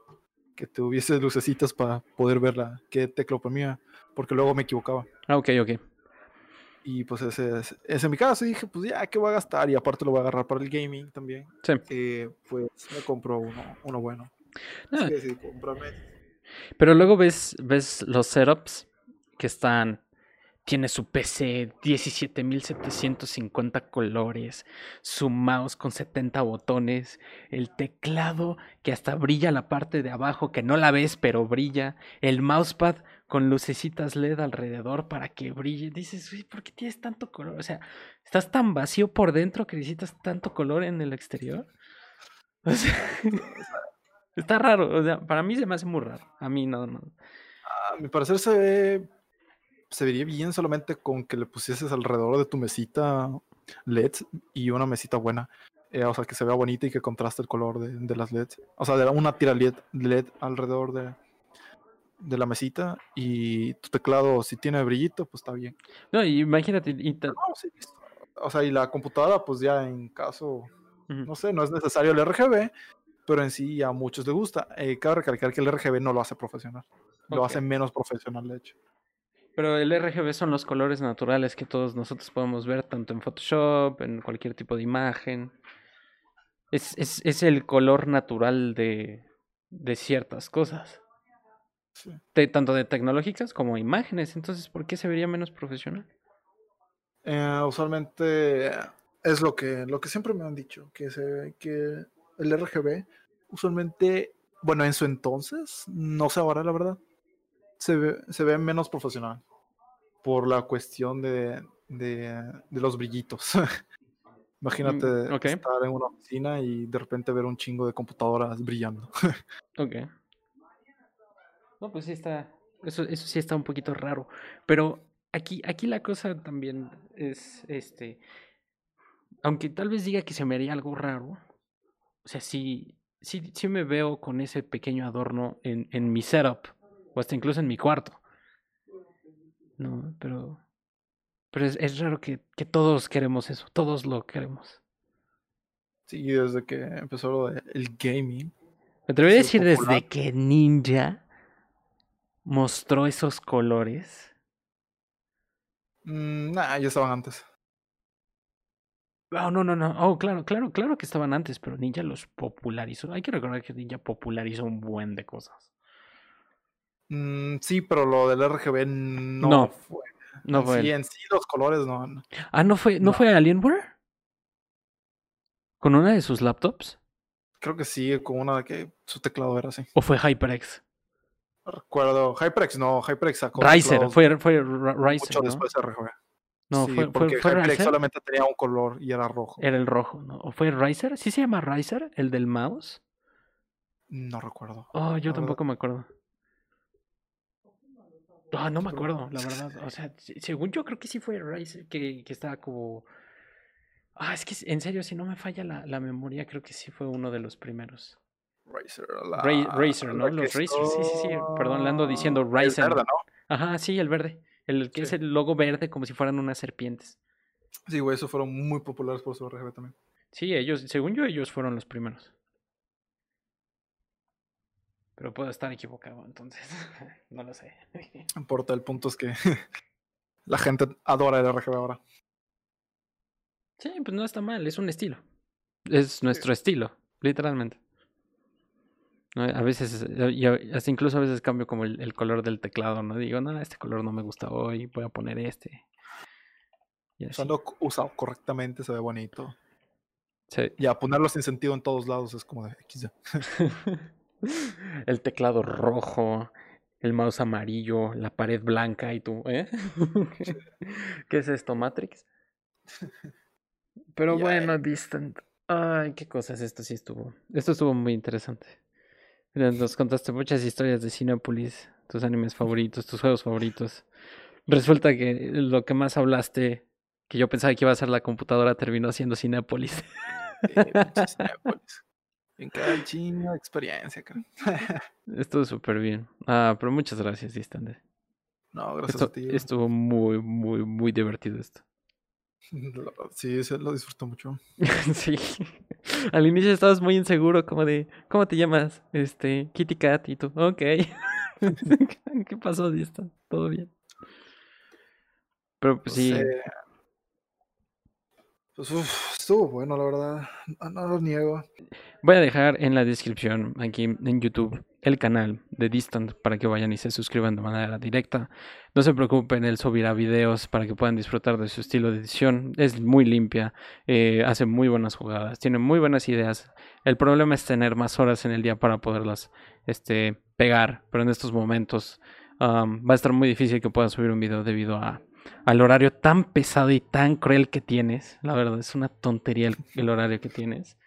B: que tuviese lucecitas para poder ver la qué tecla oprimía porque luego me equivocaba
A: Ah, ok, ok.
B: Y pues ese es, ese es mi caso. Y dije pues ya qué voy a gastar y aparte lo voy a agarrar para el gaming también.
A: Sí.
B: eh, pues me compro uno uno bueno.
A: Ah,
B: Así que
A: Pero luego ves, ves los setups que están. Tiene su PC 17.750 colores, su mouse con 70 botones, el teclado que hasta brilla la parte de abajo que no la ves pero brilla, el mousepad con lucecitas LED alrededor para que brille. Dices, "Uy, ¿por qué tienes tanto color? O sea, ¿estás tan vacío por dentro que necesitas tanto color en el exterior? O sea, está raro, o sea, para mí se me hace muy raro. A mí no, no.
B: A mi parecer se ve. Se vería bien solamente con que le pusieses alrededor de tu mesita LEDs y una mesita buena. Eh, o sea, que se vea bonita y que contraste el color de, las LEDs. O sea, de una tira LED, LED alrededor de, de la mesita. Y tu teclado, si tiene brillito, pues está bien.
A: No, imagínate,
B: No, sí. O sea, y la computadora, pues ya en caso, no sé, no es necesario el RGB, pero en sí a muchos les gusta. Eh, cabe recalcar que el RGB no lo hace profesional. Lo hace menos profesional, de hecho.
A: Pero el RGB son los colores naturales que todos nosotros podemos ver, tanto en Photoshop, en cualquier tipo de imagen. Es, es, es el color natural de, de ciertas cosas,
B: Sí.
A: de- tanto de tecnológicas como imágenes. Entonces, ¿por qué se vería menos profesional?
B: Eh, usualmente es lo que, lo que siempre me han dicho, que, se, que el RGB usualmente, bueno, en su entonces, no sé ahora la verdad, se ve, se ve menos profesional por la cuestión de, de, de los brillitos. Imagínate
A: Mm,
B: estar en una oficina y de repente ver un chingo de computadoras brillando.
A: Ok. No, pues sí está. Eso, eso sí está un poquito raro. Pero aquí, aquí la cosa también es este. Aunque tal vez diga que se me haría algo raro. O sea, sí, sí, sí me veo con ese pequeño adorno en, en mi setup. O hasta incluso en mi cuarto. No, pero. Pero es, es raro que, que todos queremos eso. Todos lo queremos.
B: Sí, desde que empezó lo de el gaming.
A: Me atrevería a decir
B: popular.
A: desde que Ninja mostró esos colores.
B: Mm, nah, ya estaban antes.
A: Oh, no, no, no. Oh, claro, claro, claro que estaban antes, pero Ninja los popularizó. Hay que recordar que Ninja popularizó un buen de cosas.
B: Mm, sí, pero lo del RGB no,
A: No,
B: fue.
A: No fue.
B: sí,
A: él.
B: en sí los colores no. no.
A: Ah, no fue, ¿no
B: no.
A: fue Alienware? ¿Con una de sus laptops?
B: creo que sí, con una de que su teclado era así.
A: ¿O fue HyperX?
B: No recuerdo. HyperX no, HyperX sacó.
A: Riser, fue, fue Riser,
B: Mucho
A: ¿no?
B: después de.
A: No,
B: Sí,
A: fue,
B: porque
A: fue
B: solamente tenía un color y era rojo.
A: Era el rojo, ¿no? ¿O fue Riser? ¿Sí se llama Riser? ¿El del mouse?
B: No recuerdo.
A: Oh, yo
B: verdad.
A: tampoco me acuerdo. Ah, no me acuerdo, la verdad. O sea, se- según yo creo que sí fue Riser, que, que estaba como... Ah, es que en serio, si no me falla la, la memoria, creo que sí fue uno de los primeros.
B: Razer, la,
A: Razer, ¿no? Los Razer, sí, sí, sí. Perdón, le ando diciendo
B: está- el verde, ¿no?
A: Ajá, sí, el verde. El que es el logo verde como si fueran unas serpientes.
B: Sí, güey, esos fueron muy populares por su RGB también.
A: Sí, ellos, según yo, ellos fueron los primeros. Pero puedo estar equivocado, entonces. no lo sé.
B: No importa, el punto es que la gente adora el RGB ahora.
A: Sí, pues no está mal, es un estilo. Es nuestro estilo, literalmente. No, A veces, eh, y a- hasta incluso a veces cambio como el, el color del teclado, ¿no? Digo, no, este color no me gusta hoy, voy a poner este. Y así.
B: Usando, usado correctamente se ve bonito.
A: Sí.
B: Ya, ponerlo sin sentido en todos lados es como de XD.
A: el teclado rojo, el mouse amarillo, la pared blanca y tú, ¿eh? ¿Qué es esto, Matrix? Pero bueno, Distant. Ay, qué cosas, esto sí estuvo. Esto estuvo muy interesante. Nos contaste muchas historias de Cinepolis, tus animes favoritos, tus juegos favoritos. Resulta que lo que más hablaste, que yo pensaba que iba a ser la computadora, terminó siendo Cinepolis.
B: Eh, pinche Cinépolis. En cada chingo de experiencia, cara.
A: Estuvo súper bien. Ah, pero muchas gracias, Distant.
B: No, gracias
A: Esto-
B: a ti.
A: estuvo muy, muy, muy divertido esto.
B: Sí, se lo disfruto mucho.
A: sí. Al inicio estabas muy inseguro, como de, ¿cómo te llamas? Este, Kitty Cat, y tú, ok. ¿Qué pasó, Distant? ¿Todo bien? Pero pues sí.
B: Pues uf, estuvo bueno, la verdad. No, no lo niego.
A: voy a dejar en la descripción aquí en YouTube el canal de Distant para que vayan y se suscriban de manera directa. No se preocupen, él subirá videos para que puedan disfrutar de su estilo de edición. Es muy limpia, eh, hace muy buenas jugadas, tiene muy buenas ideas. El problema es tener más horas en el día para poderlas este, pegar, pero en estos momentos va a estar muy difícil que puedas subir un video debido a, al horario tan pesado y tan cruel que tienes. La verdad, es una tontería el horario que tienes.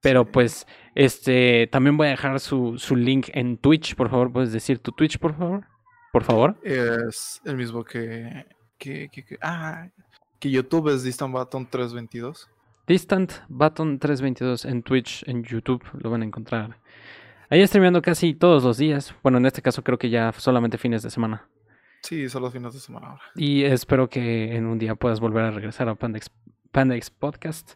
A: Pero pues, este, también voy a dejar su, su link en Twitch, por favor, puedes decir tu Twitch, por favor. Por favor.
B: Es el mismo que. que, que, que- ah, que YouTube es Distant Button 322.
A: Distant Button 322 en Twitch, en YouTube, lo van a encontrar. Ahí streameando casi todos los días. Bueno, en este caso creo que ya solamente fines de semana.
B: Sí, son los fines de semana ahora.
A: Y espero que en un día puedas volver a regresar a Pandex, Pandex Podcast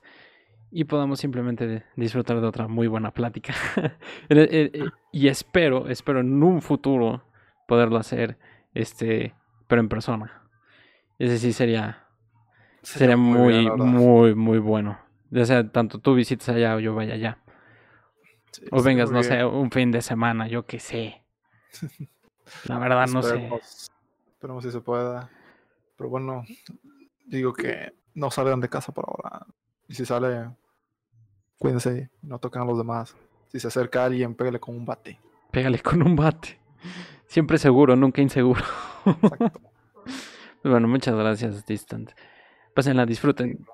A: y podamos simplemente disfrutar de otra muy buena plática. Eh, eh, y espero, espero en un futuro poderlo hacer, este, pero en persona. Ese sí sería, sería muy, muy, muy bueno. Ya sea tanto tú visites allá o yo vaya allá.
B: Sí,
A: O vengas, no
B: bien.
A: sé, un fin de semana, yo qué sé. La verdad no sé.
B: Esperemos, esperemos si se pueda. Pero bueno, digo que no salgan de casa por ahora. Y si sale, cuídense, no toquen a los demás. Si se acerca alguien, pégale con un bate.
A: Pégale con un bate. Siempre seguro, nunca inseguro.
B: Exacto.
A: Bueno, muchas gracias, Distant. Pásenla, disfruten.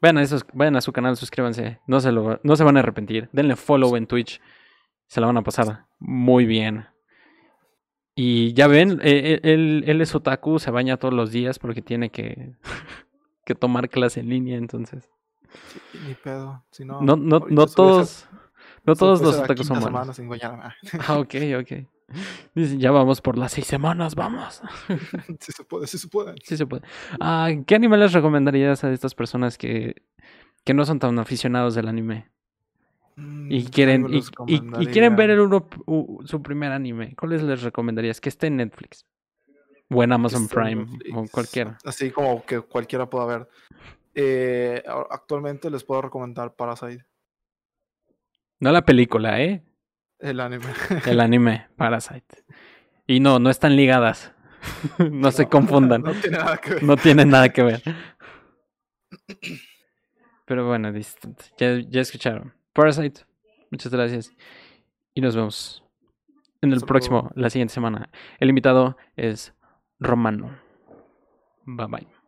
A: Vayan a, esos, vayan a su canal, suscríbanse. No se, lo, no se van a arrepentir. Denle follow en Twitch. Se la van a pasar muy bien. Y ya ven, eh, eh, él, él es otaku, se baña todos los días porque tiene que, que tomar clase en línea, entonces.
B: Sí, ni pedo. Si no,
A: No, no, no todos, no
B: se
A: todos los otakus son malos.
B: bañarme.
A: Ah, ok, ok. Dicen, ya vamos por las seis semanas, vamos.
B: si se puede, si se puede.
A: Sí se puede. Ah, ¿Qué anime les recomendarías a estas personas que, que no son tan aficionados del anime? Y
B: Mm,
A: quieren, y,
B: les
A: y- y quieren ver el uno, su primer anime. ¿Cuáles les recomendarías? Que esté en Netflix. O en Amazon Prime. O cualquiera.
B: Así como que cualquiera pueda ver. Eh, actualmente les puedo recomendar Parasite,
A: No la película, ¿eh?
B: el anime.
A: El anime, Parasite. Y no, no están ligadas. no se confundan.
B: No tiene nada que ver.
A: No tiene nada que ver. Pero bueno. Ya, ya escucharon. Parasite, Muchas gracias. Y nos vemos en el próximo, la siguiente semana. El invitado es Romano. Bye bye.